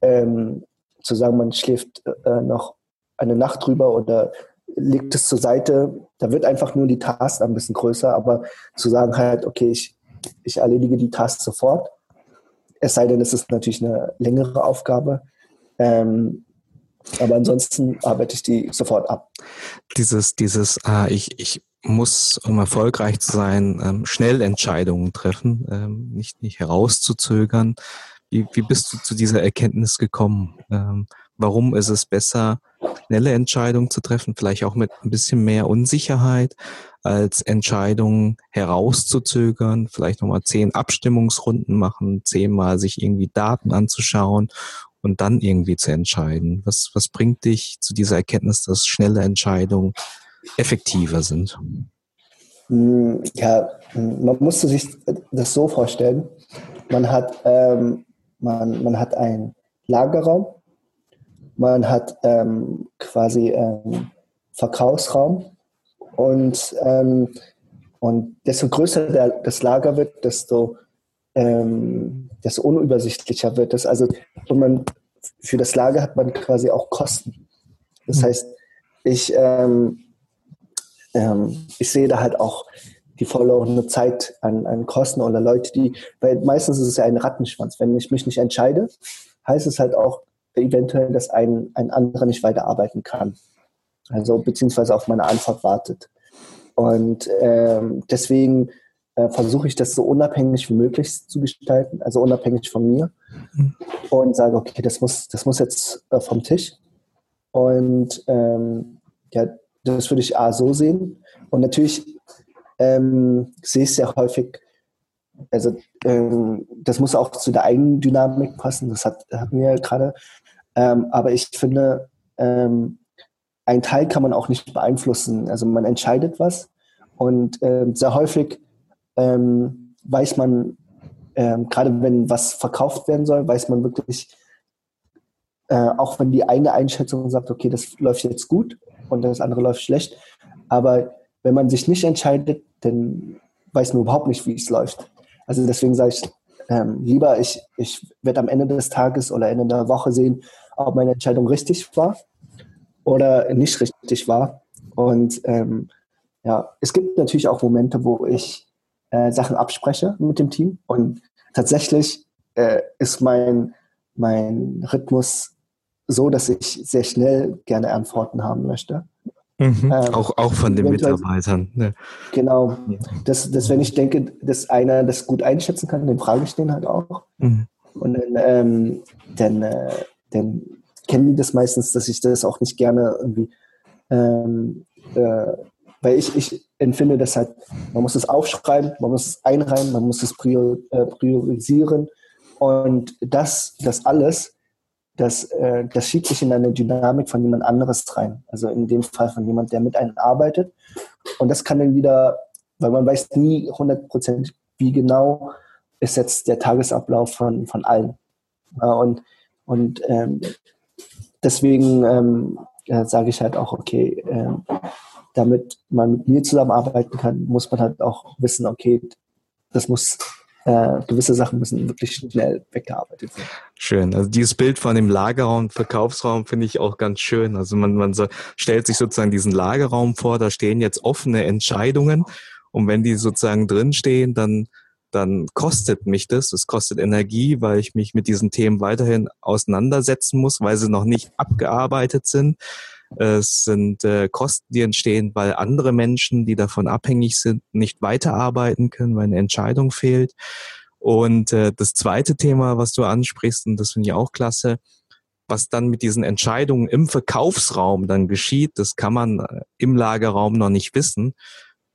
ähm, zu sagen, man schläft äh, noch eine Nacht drüber oder legt es zur Seite. Da wird einfach nur die Task ein bisschen größer, aber zu sagen halt, okay, ich, ich erledige die Task sofort. Es sei denn, es ist natürlich eine längere Aufgabe. Ähm, aber ansonsten arbeite ich die sofort ab. Dieses, dieses, äh, ich, ich muss, um erfolgreich zu sein, ähm, schnell Entscheidungen treffen, ähm, nicht, nicht herauszuzögern. Wie, wie bist du zu dieser Erkenntnis gekommen? Ähm, warum ist es besser, schnelle Entscheidungen zu treffen, vielleicht auch mit ein bisschen mehr Unsicherheit, als Entscheidungen herauszuzögern, vielleicht nochmal zehn Abstimmungsrunden machen, zehnmal sich irgendwie Daten anzuschauen und dann irgendwie zu entscheiden? Was, was bringt dich zu dieser Erkenntnis, dass schnelle Entscheidungen effektiver sind? Hm, ja, man musste sich das so vorstellen. Man hat, ähm, man, man hat einen Lagerraum, man hat ähm, quasi ähm, Verkaufsraum und, ähm, und desto größer der, das Lager wird, desto, ähm, desto unübersichtlicher wird es. Also und man, für das Lager hat man quasi auch Kosten. Das hm. heißt, ich, ähm, ähm, ich sehe da halt auch die verlorene Zeit an, an Kosten oder Leute, die, weil meistens ist es ja ein Rattenschwanz. Wenn ich mich nicht entscheide, heißt es halt auch eventuell, dass ein, ein anderer nicht weiterarbeiten kann. Also beziehungsweise auf meine Antwort wartet. Und ähm, deswegen äh, versuche ich das so unabhängig wie möglich zu gestalten, also unabhängig von mir. Mhm. Und sage, okay, das muss, das muss jetzt äh, vom Tisch. Und ähm, ja, das würde ich A so sehen. Und natürlich ähm, sehe ich sehr häufig, also ähm, das muss auch zu der eigenen Dynamik passen, das hat, wir ja gerade. Ähm, aber ich finde, ähm, ein Teil kann man auch nicht beeinflussen. Also man entscheidet was und ähm, sehr häufig ähm, weiß man, gerade wenn was verkauft werden soll, weiß man wirklich, äh, auch wenn die eine Einschätzung sagt, okay, das läuft jetzt gut und das andere läuft schlecht, aber wenn man sich nicht entscheidet, dann weiß man überhaupt nicht, wie es läuft. Also deswegen sage ich ähm, lieber, ich, ich werde am Ende des Tages oder Ende der Woche sehen, ob meine Entscheidung richtig war oder nicht richtig war. Und ähm, ja, es gibt natürlich auch Momente, wo ich äh, Sachen abspreche mit dem Team. Und tatsächlich äh, ist mein, mein Rhythmus so, dass ich sehr schnell gerne Antworten haben möchte. Mhm, ähm, auch, auch von den Mitarbeitern. Ne? Genau. Dass, dass, wenn ich denke, dass einer das gut einschätzen kann, dann frage ich den halt auch. Mhm. Und dann, ähm, dann, äh, dann kennen die das meistens, dass ich das auch nicht gerne irgendwie, ähm, äh, weil ich, ich empfinde das halt, man muss es aufschreiben, man muss es einreihen, man muss es prior, äh, priorisieren. Und das, das alles das, äh, das schiebt sich in eine Dynamik von jemand anderes rein. Also in dem Fall von jemand, der mit einem arbeitet. Und das kann dann wieder, weil man weiß nie 100 wie genau ist jetzt der Tagesablauf von, von allen. Und und ähm, deswegen ähm, äh, sage ich halt auch, okay, äh, damit man mit mir zusammenarbeiten kann, muss man halt auch wissen, okay, das muss äh, gewisse Sachen müssen wirklich schnell weggearbeitet werden. Schön. Also dieses Bild von dem Lagerraum, Verkaufsraum finde ich auch ganz schön. Also man, man so, stellt sich sozusagen diesen Lagerraum vor, da stehen jetzt offene Entscheidungen. Und wenn die sozusagen drinstehen, dann dann kostet mich das, es kostet Energie, weil ich mich mit diesen Themen weiterhin auseinandersetzen muss, weil sie noch nicht abgearbeitet sind. Es sind äh, Kosten, die entstehen, weil andere Menschen, die davon abhängig sind, nicht weiterarbeiten können, weil eine Entscheidung fehlt. Und äh, das zweite Thema, was du ansprichst, und das finde ich auch klasse, was dann mit diesen Entscheidungen im Verkaufsraum dann geschieht, das kann man äh, im Lagerraum noch nicht wissen.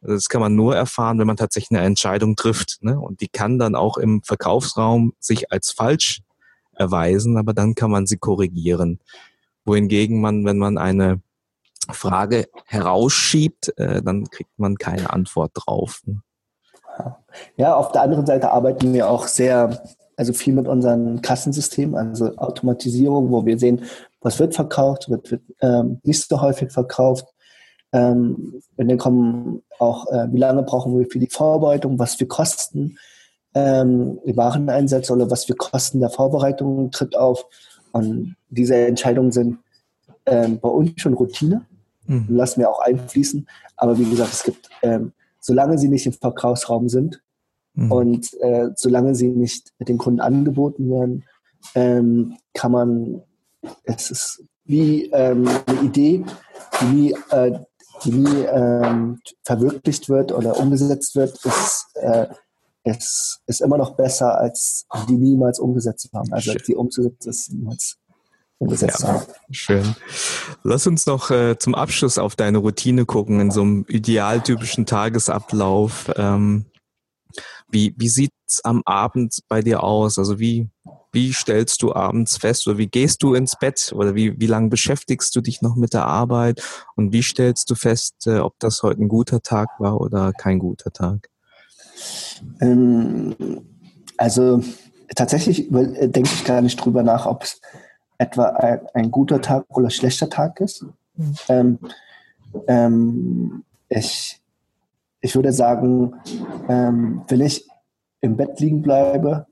Das kann man nur erfahren, wenn man tatsächlich eine Entscheidung trifft. Ne? Und die kann dann auch im Verkaufsraum sich als falsch erweisen, aber dann kann man sie korrigieren wohingegen man, wenn man eine Frage herausschiebt, äh, dann kriegt man keine Antwort drauf. Ne? Ja, auf der anderen Seite arbeiten wir auch sehr, also viel mit unseren Kassensystemen, also Automatisierung, wo wir sehen, was wird verkauft, wird, wird ähm, nicht so häufig verkauft. Ähm, und dann kommen auch, äh, wie lange brauchen wir für die Vorbereitung, was für Kosten ähm, die Wareneinsätze oder was für Kosten der Vorbereitung tritt auf. Und diese Entscheidungen sind ähm, bei uns schon Routine, mhm. lassen wir auch einfließen. Aber wie gesagt, es gibt, ähm, solange sie nicht im Verkaufsraum sind mhm. und äh, solange sie nicht mit den Kunden angeboten werden, ähm, kann man, es ist wie ähm, eine Idee, die nie, äh, die nie ähm, verwirklicht wird oder umgesetzt wird, ist, äh, es ist immer noch besser, als die niemals umgesetzt haben. Also als die umzusetzen ist niemals umgesetzt ja, haben. Schön. Lass uns noch äh, zum Abschluss auf deine Routine gucken, in so einem idealtypischen Tagesablauf. Ähm, wie wie sieht's am Abend bei dir aus? Also wie, wie stellst du abends fest oder wie gehst du ins Bett oder wie, wie lange beschäftigst du dich noch mit der Arbeit und wie stellst du fest, äh, ob das heute ein guter Tag war oder kein guter Tag? Ähm, also tatsächlich äh, denke ich gar nicht drüber nach, ob es etwa ein, ein guter Tag oder schlechter Tag ist. Mhm. Ähm, ähm, ich, ich würde sagen, ähm, wenn ich im Bett liegen bleibe,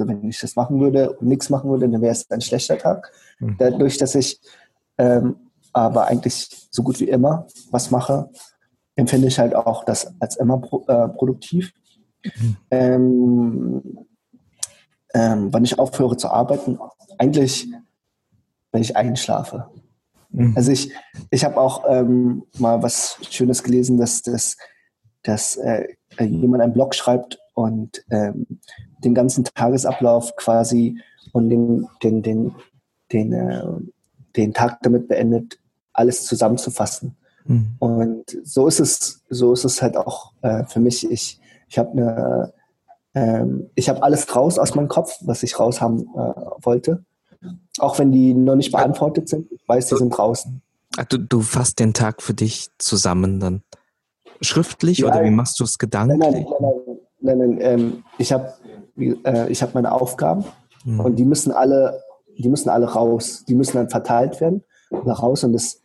also wenn ich das machen würde und nichts machen würde, dann wäre es ein schlechter Tag. Mhm. Dadurch, dass ich ähm, aber eigentlich so gut wie immer was mache, empfinde ich halt auch das als immer pro, äh, produktiv. Mhm. Ähm, ähm, wann ich aufhöre zu arbeiten, eigentlich, wenn ich einschlafe. Mhm. Also ich, ich habe auch ähm, mal was Schönes gelesen, dass, dass, dass äh, jemand einen Blog schreibt und ähm, den ganzen Tagesablauf quasi und den, den, den, den, äh, den Tag damit beendet, alles zusammenzufassen. Mhm. Und so ist es, so ist es halt auch äh, für mich. Ich, ich habe eine, ähm, ich habe alles raus aus meinem Kopf, was ich raushaben äh, wollte. Auch wenn die noch nicht beantwortet sind, ich weiß, die sind draußen. Ach, du, du fasst den Tag für dich zusammen dann. Schriftlich ja, oder wie machst du es gedanklich? Nein, nein, nein, nein, nein ähm, ich habe äh, hab meine Aufgaben hm. und die müssen alle, die müssen alle raus. Die müssen dann verteilt werden, raus und das,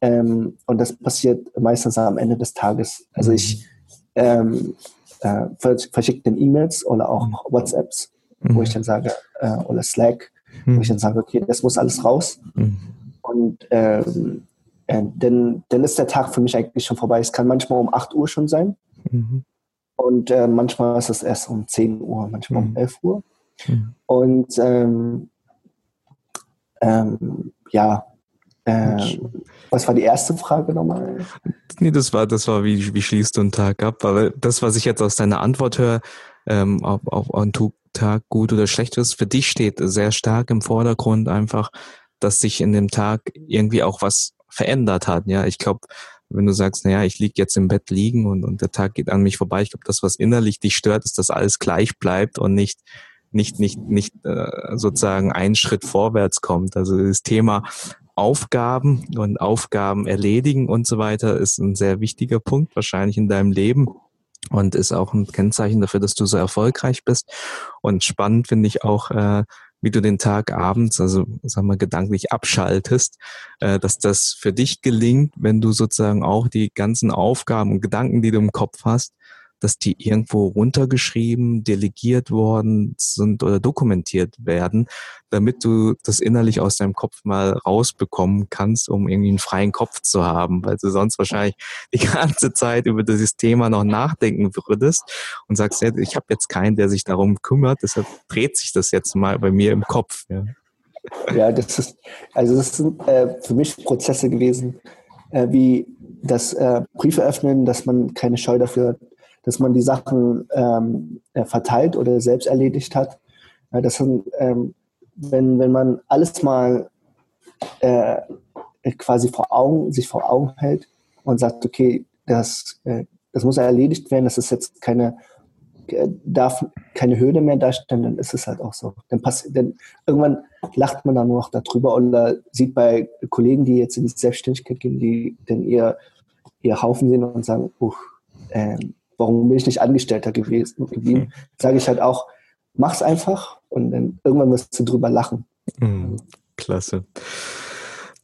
ähm, und das passiert meistens am Ende des Tages. Also hm. ich ähm, äh, verschicke dann E-Mails oder auch hm. WhatsApps, wo ich dann sage, äh, oder Slack, wo ich dann sage, okay, das muss alles raus. Und ähm, äh, denn, dann ist der Tag für mich eigentlich schon vorbei. Es kann manchmal um 8 Uhr schon sein. Mhm. Und äh, manchmal ist es erst um 10 Uhr, manchmal mhm. um 11 Uhr. Mhm. Und ähm, ähm, ja, äh, was war die erste Frage nochmal? Nee, das war, das war, wie, wie schließt du einen Tag ab? Aber das, was ich jetzt aus deiner Antwort höre, ähm, ob, ob ein Tag gut oder schlecht ist, für dich steht sehr stark im Vordergrund einfach, dass sich in dem Tag irgendwie auch was verändert hat. Ja, ich glaube, wenn du sagst, naja, ich lieg jetzt im Bett liegen und, und der Tag geht an mich vorbei, ich glaube, das, was innerlich dich stört, ist, dass alles gleich bleibt und nicht nicht nicht nicht äh, sozusagen einen Schritt vorwärts kommt. Also das Thema Aufgaben und Aufgaben erledigen und so weiter ist ein sehr wichtiger Punkt wahrscheinlich in deinem Leben und ist auch ein Kennzeichen dafür, dass du so erfolgreich bist. Und spannend finde ich auch, äh, wie du den Tag abends, also sagen wir gedanklich abschaltest, äh, dass das für dich gelingt, wenn du sozusagen auch die ganzen Aufgaben und Gedanken, die du im Kopf hast, dass die irgendwo runtergeschrieben, delegiert worden sind oder dokumentiert werden, damit du das innerlich aus deinem Kopf mal rausbekommen kannst, um irgendwie einen freien Kopf zu haben, weil du sonst wahrscheinlich die ganze Zeit über dieses Thema noch nachdenken würdest und sagst, ich habe jetzt keinen, der sich darum kümmert, deshalb dreht sich das jetzt mal bei mir im Kopf. Ja, ja das ist, also das sind äh, für mich Prozesse gewesen, äh, wie das äh, Briefe öffnen, dass man keine Scheu dafür hat, dass man die Sachen ähm, äh, verteilt oder selbst erledigt hat. Ja, das ähm, wenn, wenn man alles mal äh, quasi vor Augen, sich vor Augen hält und sagt, okay, das, äh, das muss erledigt werden, das ist jetzt keine, äh, darf keine Hürde mehr darstellen, dann ist es halt auch so. Dann, dann irgendwann lacht man dann nur noch darüber oder sieht bei Kollegen, die jetzt in die Selbstständigkeit gehen, die dann ihr, ihr Haufen sehen und sagen, uff, ähm, warum bin ich nicht Angestellter gewesen, mhm. sage ich halt auch, mach's einfach und dann irgendwann wirst du drüber lachen. Mhm. Klasse.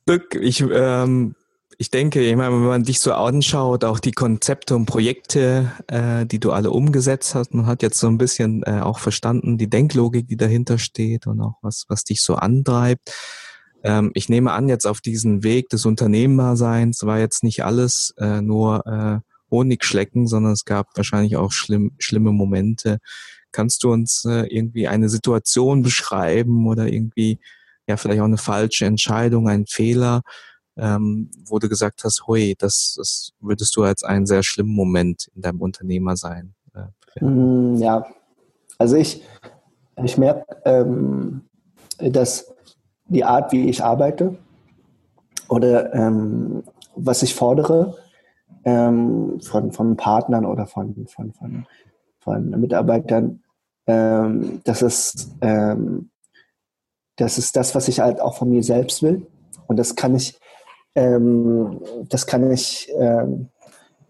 Dirk, ich, ähm, ich denke, ich meine, wenn man dich so anschaut, auch die Konzepte und Projekte, äh, die du alle umgesetzt hast, man hat jetzt so ein bisschen äh, auch verstanden, die Denklogik, die dahinter steht und auch was, was dich so antreibt. Ähm, ich nehme an, jetzt auf diesen Weg des Unternehmerseins war jetzt nicht alles äh, nur Honig schlecken, sondern es gab wahrscheinlich auch schlimm, schlimme Momente. Kannst du uns äh, irgendwie eine Situation beschreiben oder irgendwie ja vielleicht auch eine falsche Entscheidung, ein Fehler, ähm, wo du gesagt hast, hui, das, das würdest du als einen sehr schlimmen Moment in deinem Unternehmer sein? Äh, mm, ja, also ich, ich merke, ähm, dass die Art, wie ich arbeite oder ähm, was ich fordere, ähm, von, von Partnern oder von, von, von, von Mitarbeitern, ähm, dass es ähm, das ist das, was ich halt auch von mir selbst will. Und das kann ich, ähm, das kann ich ähm,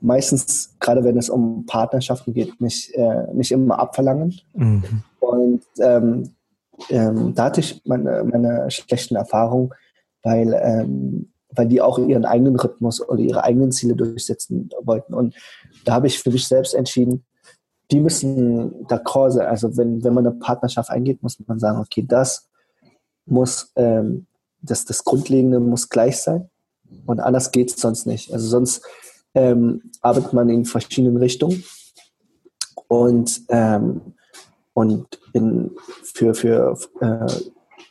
meistens, gerade wenn es um Partnerschaften geht, nicht, äh, nicht immer abverlangen. Mhm. Und ähm, da hatte ich meine, meine schlechten Erfahrungen, weil, weil die auch ihren eigenen Rhythmus oder ihre eigenen Ziele durchsetzen wollten. Und da habe ich für mich selbst entschieden, die müssen d'accord sein. Also wenn, wenn man eine Partnerschaft eingeht, muss man sagen, okay, das muss, ähm, das, das Grundlegende muss gleich sein und anders geht es sonst nicht. Also sonst ähm, arbeitet man in verschiedenen Richtungen und, ähm, und in, für, für äh,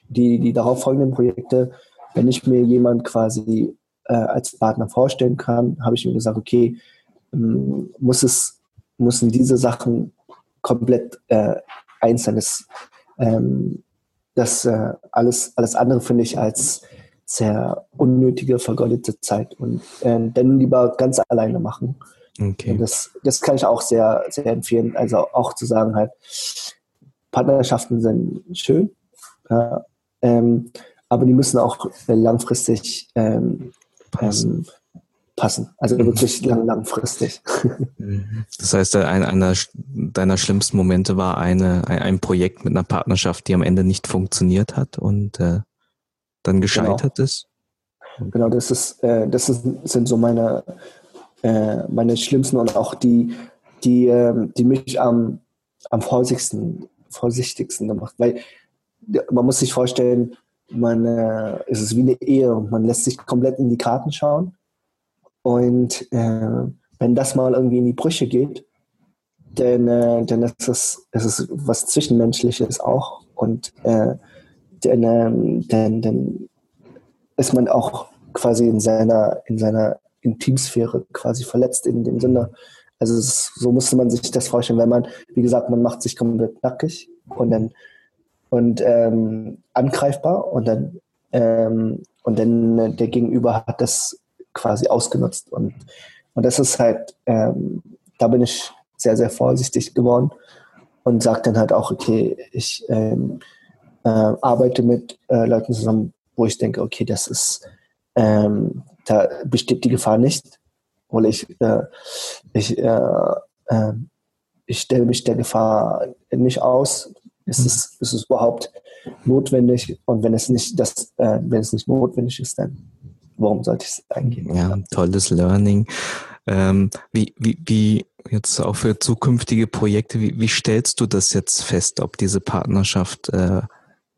die, die darauf folgenden Projekte, wenn ich mir jemand quasi äh, als Partner vorstellen kann, habe ich mir gesagt, okay, ähm, muss es, müssen diese Sachen komplett äh. Das, ähm, das äh, alles, alles andere finde ich als sehr unnötige, vergeudete Zeit und äh, dann lieber ganz alleine machen. Okay. Und das, das kann ich auch sehr, sehr empfehlen. Also auch zu sagen halt, Partnerschaften sind schön, ja, ähm, aber die müssen auch langfristig ähm, passen. Ähm, passen. Also mhm. wirklich lang, langfristig. Mhm. Das heißt, ein, einer deiner schlimmsten Momente war eine, ein, Projekt mit einer Partnerschaft, die am Ende nicht funktioniert hat und äh, dann gescheitert genau. ist? Genau, das ist, äh, das ist, sind so meine, äh, meine schlimmsten und auch die, die, äh, die mich am, am vorsichtigsten, vorsichtigsten gemacht. Weil man muss sich vorstellen, man, äh, es ist wie eine Ehe man lässt sich komplett in die Karten schauen. Und äh, wenn das mal irgendwie in die Brüche geht, dann, äh, dann ist es, es ist was Zwischenmenschliches auch. Und äh, dann, ähm, dann, dann ist man auch quasi in seiner, in seiner Intimsphäre quasi verletzt in dem Sinne. Also ist, so musste man sich das vorstellen, wenn man, wie gesagt, man macht sich komplett nackig und dann und ähm, angreifbar und dann ähm, und dann der Gegenüber hat das quasi ausgenutzt und und das ist halt ähm, da bin ich sehr sehr vorsichtig geworden und sage dann halt auch okay ich ähm, äh, arbeite mit äh, Leuten zusammen, wo ich denke, okay, das ist, ähm, da besteht die Gefahr nicht, weil ich, äh, ich, äh, äh, ich stelle mich der Gefahr nicht aus. Ist es, ist es überhaupt notwendig? Und wenn es nicht, das, äh, wenn es nicht notwendig ist, dann warum sollte ich es eingehen? Ja, tolles Learning. Ähm, wie, wie, wie jetzt auch für zukünftige Projekte, wie, wie stellst du das jetzt fest, ob diese Partnerschaft äh,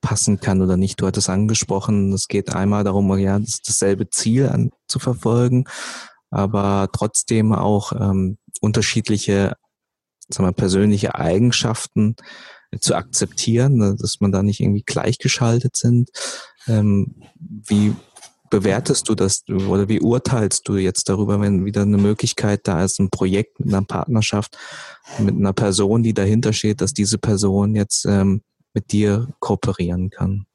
passen kann oder nicht. Du hattest angesprochen, es geht einmal darum, ja, das, dasselbe Ziel an, zu verfolgen, aber trotzdem auch ähm, unterschiedliche sagen wir, persönliche Eigenschaften zu akzeptieren, ne, dass man da nicht irgendwie gleichgeschaltet sind. Ähm, wie bewertest du das oder wie urteilst du jetzt darüber, wenn wieder eine Möglichkeit da ist, ein Projekt mit einer Partnerschaft, mit einer Person, die dahinter steht, dass diese Person jetzt ähm, mit dir kooperieren kann?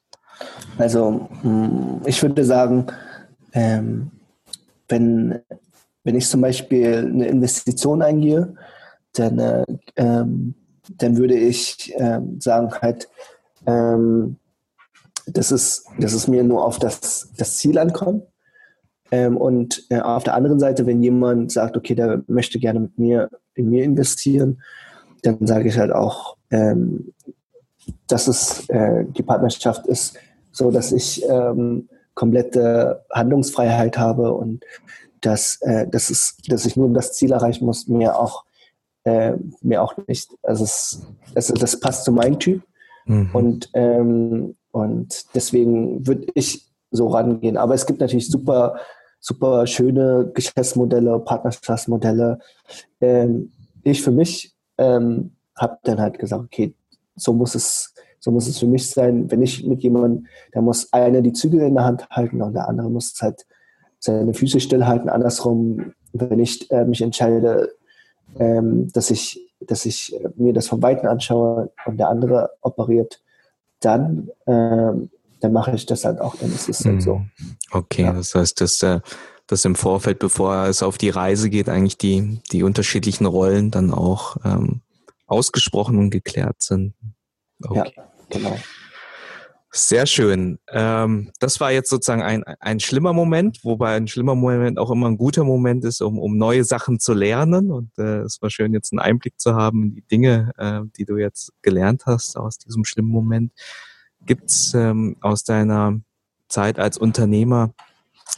Also mm, ich würde sagen, ähm, wenn, wenn ich zum Beispiel eine Investition eingehe, dann, äh, ähm, dann würde ich ähm, sagen halt, ähm, dass, es, dass es mir nur auf das, das Ziel ankommt. Ähm, und äh, auf der anderen Seite, wenn jemand sagt, okay, der möchte gerne mit mir in mir investieren, dann sage ich halt auch, ähm, dass es äh, die Partnerschaft ist, so dass ich ähm, komplette Handlungsfreiheit habe und dass, äh, dass, es, dass ich nur das Ziel erreichen muss, mir auch, äh, mir auch nicht. Also es, also das passt zu meinem Typ. Mhm. Und, ähm, und deswegen würde ich so rangehen. Aber es gibt natürlich super, super schöne Geschäftsmodelle, Partnerschaftsmodelle. Ähm, ich für mich ähm, habe dann halt gesagt, okay, so muss es, so muss es für mich sein. Wenn ich mit jemandem, da muss einer die Zügel in der Hand halten und der andere muss halt seine Füße stillhalten. Andersrum, wenn ich äh, mich entscheide, ähm, dass ich, dass ich mir das von Weitem anschaue und der andere operiert, dann, ähm, dann mache ich das halt auch, dann ist es halt so. Okay, ja. das heißt, dass, äh, dass im Vorfeld, bevor es auf die Reise geht, eigentlich die, die unterschiedlichen Rollen dann auch ähm, ausgesprochen und geklärt sind. Okay. Ja, genau. Sehr schön. Ähm, das war jetzt sozusagen ein, ein schlimmer Moment, wobei ein schlimmer Moment auch immer ein guter Moment ist, um, um neue Sachen zu lernen. Und äh, es war schön, jetzt einen Einblick zu haben in die Dinge, äh, die du jetzt gelernt hast aus diesem schlimmen Moment. Gibt's ähm, aus deiner Zeit als Unternehmer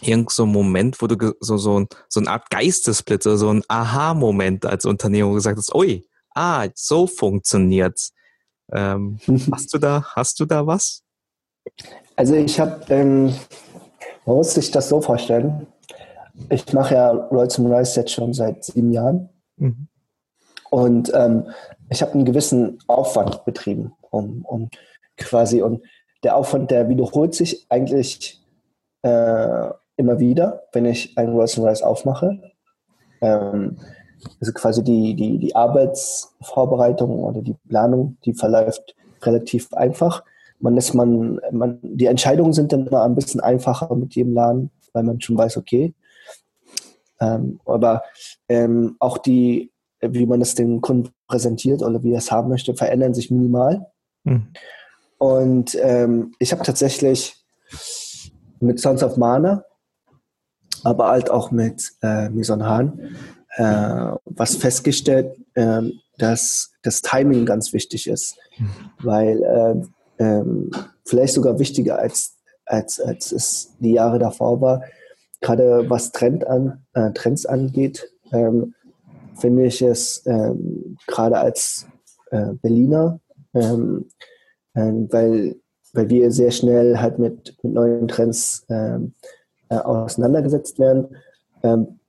irgend so einen Moment, wo du so, so, so eine Art Geistesblitz oder so ein Aha-Moment als Unternehmer gesagt hast, ui, ah, so funktioniert's. Ähm, hast du da, hast du da was? Also ich habe, ähm, man muss sich das so vorstellen, ich mache ja Rolls Royce jetzt schon seit sieben Jahren mhm. und ähm, ich habe einen gewissen Aufwand betrieben, um, um quasi, und der Aufwand, der wiederholt sich eigentlich äh, immer wieder, wenn ich einen Rolls Royce aufmache. Ähm, also quasi die, die, die Arbeitsvorbereitung oder die Planung, die verläuft relativ einfach man ist man, man, die Entscheidungen sind dann immer ein bisschen einfacher mit jedem Laden, weil man schon weiß, okay. Ähm, aber ähm, auch die, wie man es den Kunden präsentiert oder wie er es haben möchte, verändern sich minimal. Mhm. Und ähm, ich habe tatsächlich mit Sons of Mana, aber halt auch mit äh, Mison Han, äh, was festgestellt, äh, dass das Timing ganz wichtig ist. Mhm. Weil äh, ähm, vielleicht sogar wichtiger als, als, als es die Jahre davor war. Gerade was Trend an, äh, Trends angeht, ähm, finde ich es ähm, gerade als äh, Berliner, ähm, äh, weil, weil wir sehr schnell halt mit, mit neuen Trends ähm, äh, auseinandergesetzt werden ähm,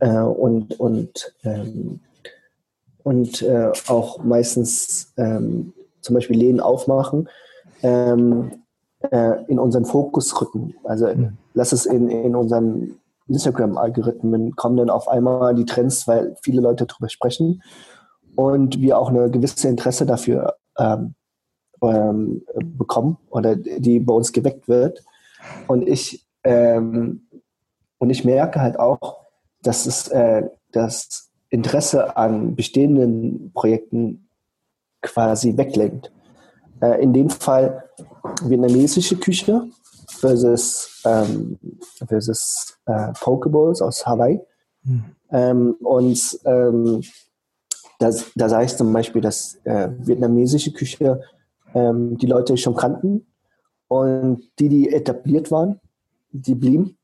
äh, und, und, und äh, auch meistens zum Beispiel Läden aufmachen, ähm, äh, in unseren Fokus rücken. Also mhm. lass es in, in unseren Instagram-Algorithmen kommen dann auf einmal die Trends, weil viele Leute darüber sprechen und wir auch eine gewisse Interesse dafür ähm, ähm, bekommen oder die bei uns geweckt wird. Und ich, ähm, und ich merke halt auch, dass es äh, das Interesse an bestehenden Projekten quasi weglenkt. Äh, in dem Fall vietnamesische Küche versus, ähm, versus äh, Pokeballs aus Hawaii. Mhm. Ähm, und ähm, das, da sage ich zum Beispiel, dass äh, vietnamesische Küche ähm, die Leute schon kannten und die, die etabliert waren, die blieben.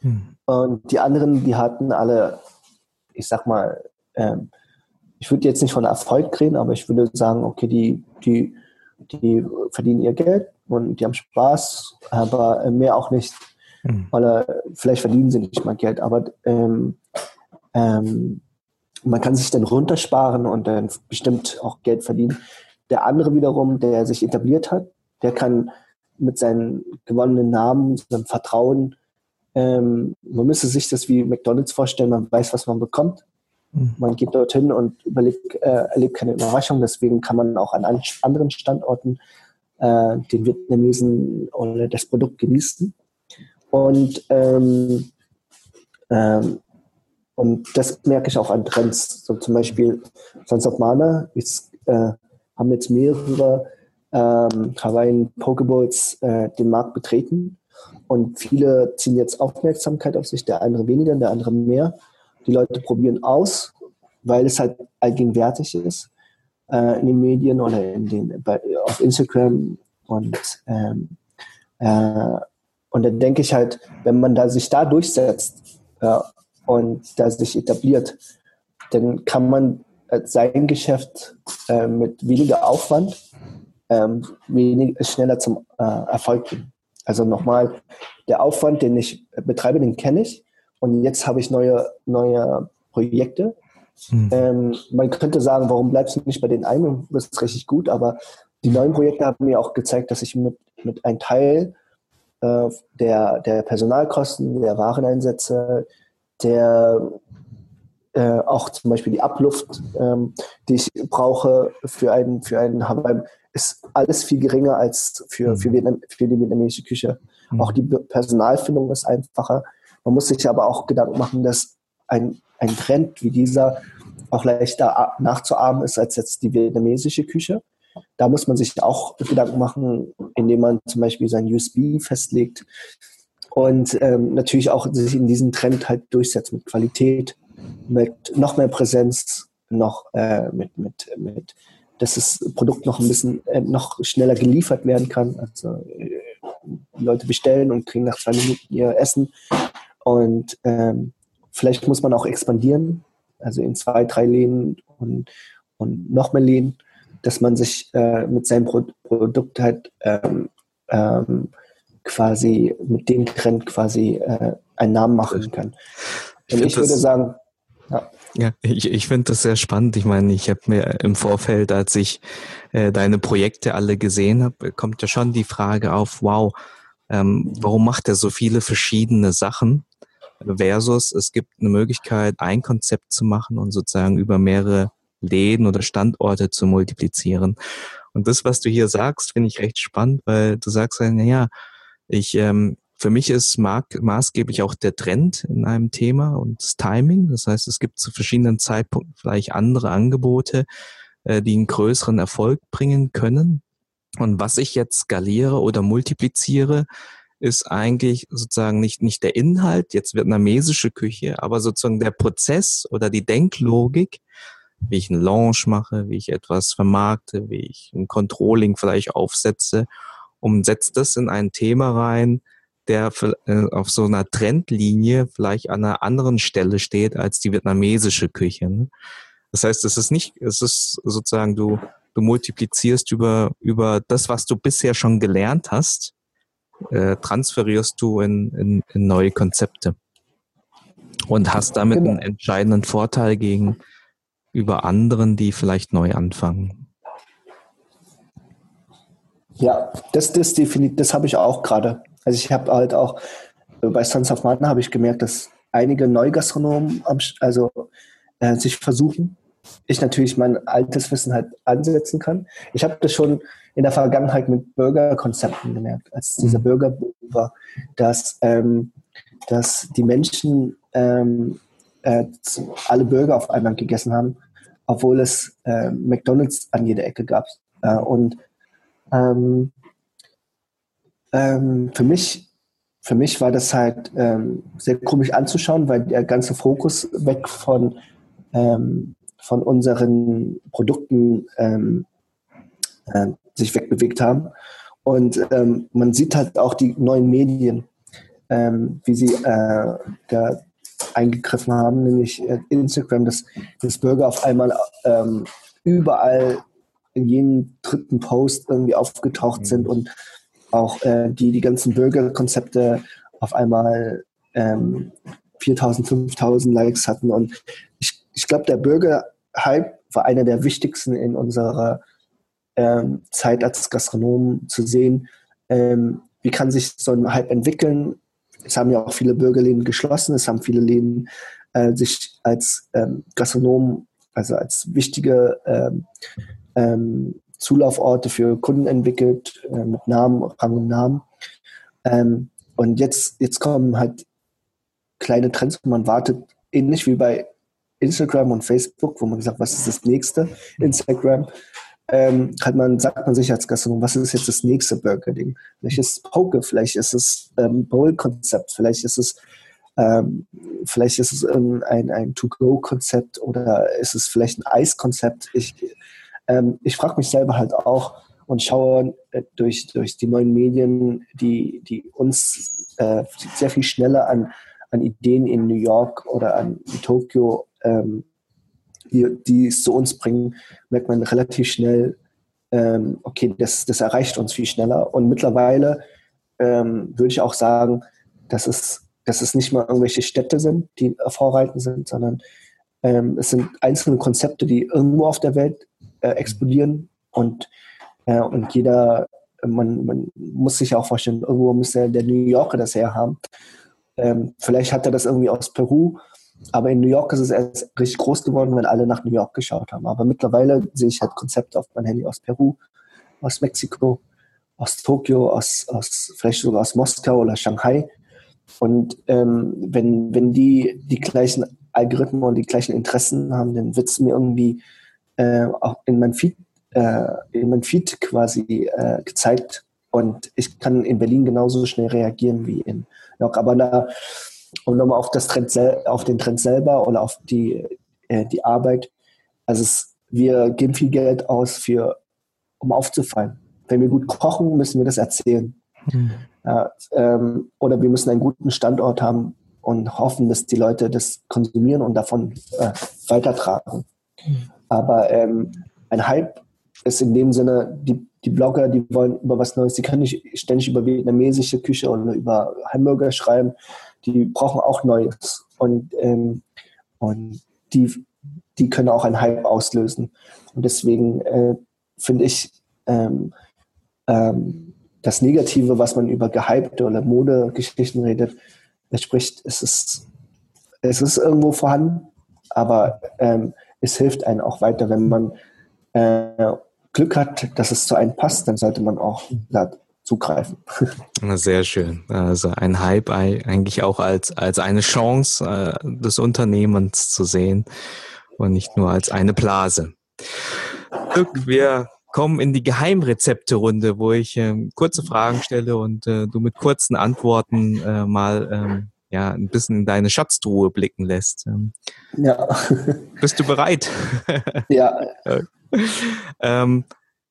Mhm. Und die anderen, die hatten alle, ich sag mal, ähm, ich würde jetzt nicht von Erfolg reden, aber ich würde sagen, okay, die, die die verdienen ihr Geld und die haben Spaß, aber mehr auch nicht. Mhm. Oder vielleicht verdienen sie nicht mal Geld, aber ähm, ähm, man kann sich dann runtersparen und dann bestimmt auch Geld verdienen. Der andere wiederum, der sich etabliert hat, der kann mit seinen gewonnenen Namen, seinem Vertrauen, ähm, man müsste sich das wie McDonalds vorstellen, man weiß, was man bekommt. Mhm. Man geht dorthin und überlebt, äh, erlebt keine Überraschung. Deswegen kann man auch an anderen Standorten äh, den Vietnamesen oder das Produkt genießen. Und, ähm, ähm, und das merke ich auch an Trends. So zum Beispiel Sons of Mana ist, äh, haben jetzt mehrere ähm, Hawaiian Pokeballs äh, den Markt betreten. Und viele ziehen jetzt Aufmerksamkeit auf sich, der andere weniger, der andere mehr. Die Leute probieren aus, weil es halt allgegenwärtig ist äh, in den Medien oder in den, bei, auf Instagram und ähm, äh, und dann denke ich halt, wenn man da sich da durchsetzt äh, und da sich etabliert, dann kann man äh, sein Geschäft äh, mit weniger Aufwand ähm, wenig, schneller zum äh, Erfolg bringen. Also nochmal, der Aufwand, den ich betreibe, den kenne ich. Und jetzt habe ich neue, neue Projekte. Mhm. Ähm, man könnte sagen, warum bleibst du nicht bei den einen? Das ist richtig gut, aber die neuen Projekte haben mir auch gezeigt, dass ich mit, mit einem Teil äh, der, der Personalkosten, der Wareneinsätze, der äh, auch zum Beispiel die Abluft, ähm, die ich brauche für einen, für einen Hawaii, ist alles viel geringer als für, mhm. für, Vietnam, für die vietnamesische Küche. Mhm. Auch die Personalfindung ist einfacher. Man muss sich aber auch Gedanken machen, dass ein, ein Trend wie dieser auch leichter nachzuahmen ist als jetzt die vietnamesische Küche. da muss man sich auch Gedanken machen, indem man zum Beispiel sein USB festlegt und ähm, natürlich auch sich in diesem Trend halt durchsetzt mit Qualität, mit noch mehr Präsenz, noch äh, mit, mit, mit, dass das Produkt noch ein bisschen äh, noch schneller geliefert werden kann. Also äh, Leute bestellen und kriegen nach zwei Minuten ihr Essen. Und ähm, vielleicht muss man auch expandieren, also in zwei, drei Läden und, und noch mehr Läden, dass man sich äh, mit seinem Pro Produkt halt ähm, ähm, quasi mit dem Trend quasi äh, einen Namen machen kann. Und ich, ich würde sagen, ja. Ja, ich, ich finde das sehr spannend. Ich meine, ich habe mir im Vorfeld, als ich äh, deine Projekte alle gesehen habe, kommt ja schon die Frage auf, wow, ähm, warum macht er so viele verschiedene Sachen? Versus es gibt eine Möglichkeit, ein Konzept zu machen und sozusagen über mehrere Läden oder Standorte zu multiplizieren. Und das, was du hier sagst, finde ich recht spannend, weil du sagst, naja, ich ähm, für mich ist mark maßgeblich auch der Trend in einem Thema und das Timing. Das heißt, es gibt zu verschiedenen Zeitpunkten vielleicht andere Angebote, äh, die einen größeren Erfolg bringen können. Und was ich jetzt skaliere oder multipliziere, ist eigentlich sozusagen nicht, nicht der Inhalt, jetzt vietnamesische Küche, aber sozusagen der Prozess oder die Denklogik, wie ich einen Launch mache, wie ich etwas vermarkte, wie ich ein Controlling vielleicht aufsetze, um setzt das in ein Thema rein, der äh, auf so einer Trendlinie vielleicht an einer anderen Stelle steht als die vietnamesische Küche. Ne? Das heißt, es ist nicht, es ist sozusagen, du, du multiplizierst über, über das, was du bisher schon gelernt hast, äh, transferierst du in, in, in neue Konzepte und hast damit genau. einen entscheidenden Vorteil gegenüber anderen, die vielleicht neu anfangen. Ja, das, das definitiv, das habe ich auch gerade. Also ich habe halt auch äh, bei Sons of Martin habe ich gemerkt, dass einige Neugastronomen also äh, sich versuchen. Ich natürlich mein altes Wissen halt ansetzen kann. Ich habe das schon in der Vergangenheit mit Burger-Konzepten gemerkt, als dieser mhm. Burger war, dass, ähm, dass die Menschen ähm, äh, alle Burger auf einmal gegessen haben, obwohl es äh, McDonalds an jeder Ecke gab. Äh, und ähm, ähm, für mich für mich war das halt ähm, sehr komisch anzuschauen, weil der ganze Fokus weg von, ähm, von unseren Produkten ähm, äh, sich wegbewegt haben. Und ähm, man sieht halt auch die neuen Medien, ähm, wie sie äh, da eingegriffen haben, nämlich äh, Instagram, dass, dass Bürger auf einmal ähm, überall in jedem dritten Post irgendwie aufgetaucht mhm. sind und auch äh, die, die ganzen Bürgerkonzepte auf einmal ähm, 4000, 5000 Likes hatten. Und ich, ich glaube, der Bürger-Hype war einer der wichtigsten in unserer ähm, Zeit als Gastronomen zu sehen, ähm, wie kann sich so ein Hype entwickeln. Es haben ja auch viele Bürgerläden geschlossen, es haben viele Läden äh, sich als ähm, Gastronomen, also als wichtige ähm, ähm, Zulauforte für Kunden entwickelt, äh, mit Namen, Rang und Namen. Ähm, und jetzt, jetzt kommen halt kleine Trends, wo man wartet, ähnlich wie bei Instagram und Facebook, wo man gesagt, was ist das nächste? Instagram. Ähm, hat man, sagt man sich als Gastronom, was ist jetzt das nächste Burger-Ding? Vielleicht ist es Poke, vielleicht ist es ähm, Bowl-Konzept, vielleicht ist es ähm, vielleicht ist es ein, ein To-Go-Konzept oder ist es vielleicht ein Eis-Konzept. Ich, ähm, ich frage mich selber halt auch und schaue äh, durch, durch die neuen Medien, die, die uns äh, sehr viel schneller an, an Ideen in New York oder an Tokio, ähm, die, die es zu uns bringen, merkt man relativ schnell, ähm, okay, das, das erreicht uns viel schneller. Und mittlerweile ähm, würde ich auch sagen, dass es, dass es nicht mal irgendwelche Städte sind, die vorreitend sind, sondern ähm, es sind einzelne Konzepte, die irgendwo auf der Welt äh, explodieren und, äh, und jeder, man, man muss sich auch vorstellen, irgendwo müsste der New Yorker das herhaben. Ähm, vielleicht hat er das irgendwie aus Peru, aber in New York ist es erst richtig groß geworden, wenn alle nach New York geschaut haben. Aber mittlerweile sehe ich halt Konzepte auf mein Handy aus Peru, aus Mexiko, aus Tokio, aus, aus vielleicht sogar aus Moskau oder Shanghai. Und ähm, wenn, wenn die die gleichen Algorithmen und die gleichen Interessen haben, dann wird es mir irgendwie äh, auch in mein Feed äh, in meinem Feed quasi äh, gezeigt und ich kann in Berlin genauso schnell reagieren wie in New York. Aber da, um nochmal auf, das Trend, auf den Trend selber oder auf die, äh, die Arbeit, also es, wir geben viel Geld aus, für, um aufzufallen. Wenn wir gut kochen, müssen wir das erzählen. Mhm. Ja, ähm, oder wir müssen einen guten Standort haben und hoffen, dass die Leute das konsumieren und davon äh, weitertragen. Mhm. Aber ähm, ein Hype ist in dem Sinne, die, die Blogger, die wollen über was Neues, die können nicht ständig über vietnamesische Küche oder über Hamburger schreiben, die brauchen auch Neues. Und, ähm, und die, die können auch einen Hype auslösen. Und deswegen äh, finde ich ähm, ähm, das Negative, was man über gehypte oder Modegeschichten redet, spricht, es ist, es ist irgendwo vorhanden, aber ähm, es hilft einem auch weiter, wenn man äh, Glück hat, dass es zu einem passt, dann sollte man auch zugreifen. Sehr schön. Also ein Hype eigentlich auch als, als eine Chance äh, des Unternehmens zu sehen und nicht nur als eine Blase. Glück, wir kommen in die Geheimrezepte-Runde, wo ich ähm, kurze Fragen stelle und äh, du mit kurzen Antworten äh, mal ähm, ja, ein bisschen in deine Schatztruhe blicken lässt. Ähm, ja. Bist du bereit? ja. ähm,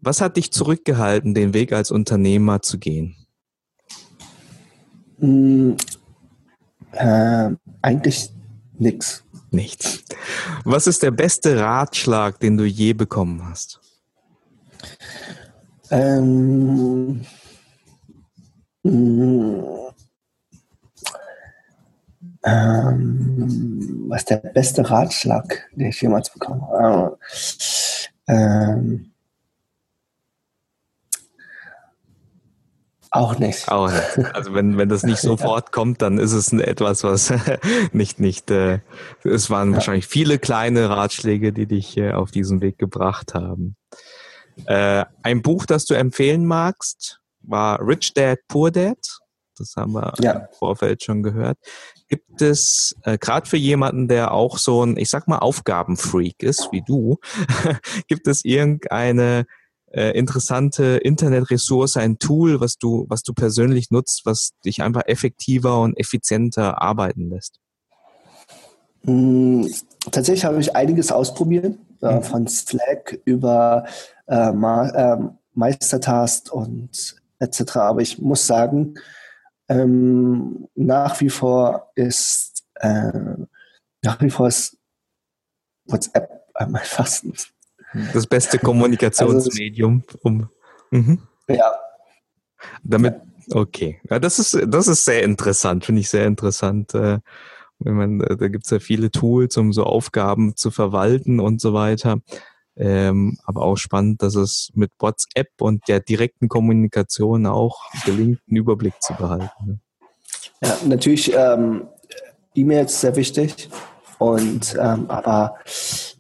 was hat dich zurückgehalten, den Weg als Unternehmer zu gehen? Mm, äh, eigentlich nichts. Nichts. Was ist der beste Ratschlag, den du je bekommen hast? Ähm, mm, ähm, was ist der beste Ratschlag, den ich jemals bekommen habe? Ähm, auch nicht. Auch nicht. Also wenn, wenn das nicht sofort kommt, dann ist es etwas, was nicht, nicht, äh, es waren ja. wahrscheinlich viele kleine Ratschläge, die dich äh, auf diesen Weg gebracht haben. Äh, ein Buch, das du empfehlen magst, war Rich Dad, Poor Dad. Das haben wir ja. im Vorfeld schon gehört. Gibt es, äh, gerade für jemanden, der auch so ein, ich sag mal, Aufgabenfreak ist, wie du, gibt es irgendeine äh, interessante Internetressource, ein Tool, was du, was du persönlich nutzt, was dich einfach effektiver und effizienter arbeiten lässt? Hm, tatsächlich habe ich einiges ausprobiert, äh, mhm. von Slack über äh, äh, Meistertask und etc. Aber ich muss sagen, ähm, nach wie vor ist äh, nach wie vor ist WhatsApp am einfachsten. Das beste Kommunikationsmedium. Also, um, mhm. Ja. Damit, okay. Ja, das ist, das ist sehr interessant, finde ich sehr interessant. Äh, wenn man, da gibt es ja viele Tools, um so Aufgaben zu verwalten und so weiter. Ähm, aber auch spannend, dass es mit WhatsApp und der direkten Kommunikation auch gelingt, einen Überblick zu behalten. Ne? Ja, natürlich ähm, E-Mails sehr wichtig. Und ähm, aber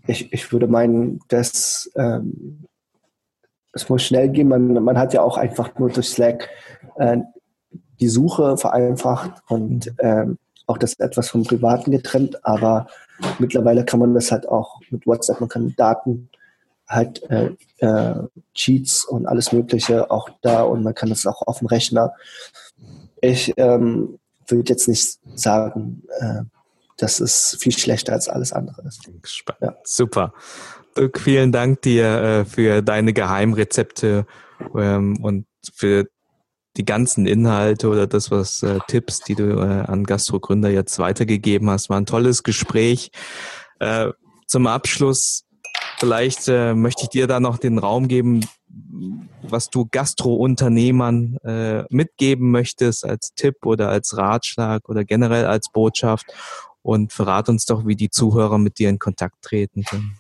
ich, ich würde meinen, dass ähm, es muss schnell gehen. Man, man hat ja auch einfach nur durch Slack äh, die Suche vereinfacht und ähm, auch das etwas vom Privaten getrennt, aber mittlerweile kann man das halt auch mit WhatsApp, man kann Daten halt äh, äh, Cheats und alles Mögliche auch da und man kann das auch auf dem Rechner. Ich ähm, würde jetzt nicht sagen, äh, dass es viel schlechter als alles andere ist. Ja. Super. Dirk, vielen Dank dir äh, für deine Geheimrezepte ähm, und für die ganzen Inhalte oder das, was äh, Tipps, die du äh, an Gastrogründer jetzt weitergegeben hast. War ein tolles Gespräch. Äh, zum Abschluss Vielleicht äh, möchte ich dir da noch den Raum geben, was du Gastrounternehmern äh, mitgeben möchtest als Tipp oder als Ratschlag oder generell als Botschaft. Und verrat uns doch, wie die Zuhörer mit dir in Kontakt treten können.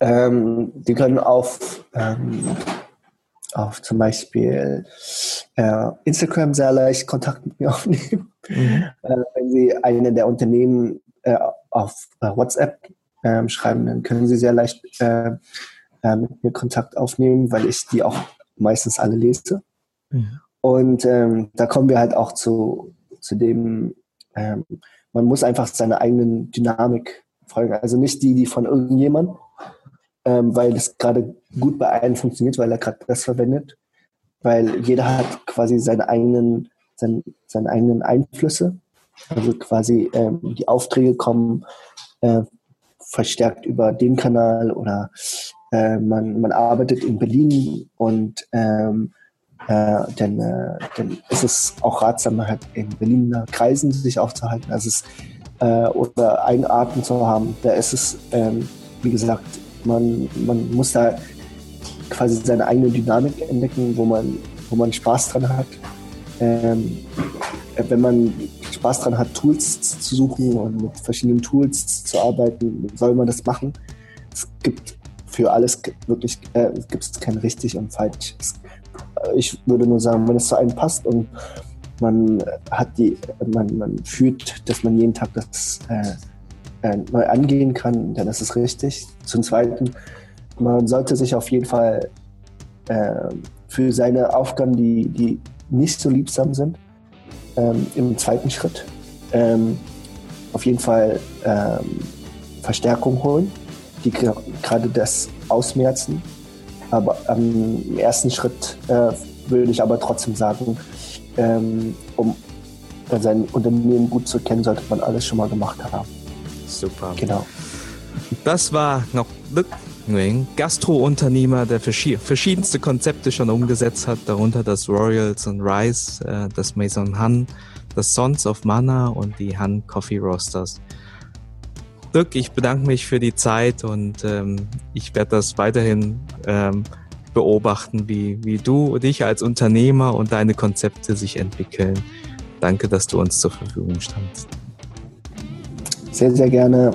Ähm, die können auf, ähm, auf zum Beispiel äh, Instagram sehr leicht Kontakt mit mir aufnehmen. Mhm. Äh, wenn sie eine der Unternehmen äh, auf äh, WhatsApp ähm, schreiben, dann können Sie sehr leicht äh, äh, mit mir Kontakt aufnehmen, weil ich die auch meistens alle lese. Mhm. Und ähm, da kommen wir halt auch zu, zu dem, ähm, man muss einfach seiner eigenen Dynamik folgen. Also nicht die, die von irgendjemand, ähm, weil es gerade gut bei einem funktioniert, weil er gerade das verwendet. Weil jeder hat quasi seine eigenen, seine, seine eigenen Einflüsse. Also quasi ähm, die Aufträge kommen äh, verstärkt über den Kanal oder äh, man, man arbeitet in Berlin und ähm, äh, denn, äh, dann ist es auch ratsam, halt in Berliner Kreisen sich aufzuhalten. Also es, äh, oder Eigenarten zu haben. Da ist es, ähm, wie gesagt, man, man muss da quasi seine eigene Dynamik entdecken, wo man, wo man Spaß dran hat. Ähm, wenn man Spaß dran hat, Tools zu suchen und mit verschiedenen Tools zu arbeiten, soll man das machen. Es gibt für alles wirklich äh, gibt es kein richtig und falsch. Es, ich würde nur sagen, wenn es zu einem passt und man hat die, man, man fühlt, dass man jeden Tag das äh, äh, neu angehen kann, dann ist es richtig. Zum Zweiten, man sollte sich auf jeden Fall äh, für seine Aufgaben, die, die nicht so liebsam sind, ähm, im zweiten Schritt ähm, auf jeden Fall ähm, Verstärkung holen, die gerade das ausmerzen. Aber im ersten Schritt äh, würde ich aber trotzdem sagen, ähm, um sein Unternehmen gut zu kennen, sollte man alles schon mal gemacht haben. Super. Genau. Das war noch Đức Nguyen, Gastrounternehmer, der verschiedenste Konzepte schon umgesetzt hat, darunter das Royals und Rice, äh, das Maison Han, das Sons of Mana und die Han Coffee Roasters. Dirk, ich bedanke mich für die Zeit und ähm, ich werde das weiterhin ähm, beobachten, wie, wie du dich als Unternehmer und deine Konzepte sich entwickeln. Danke, dass du uns zur Verfügung standst. Sehr, sehr gerne.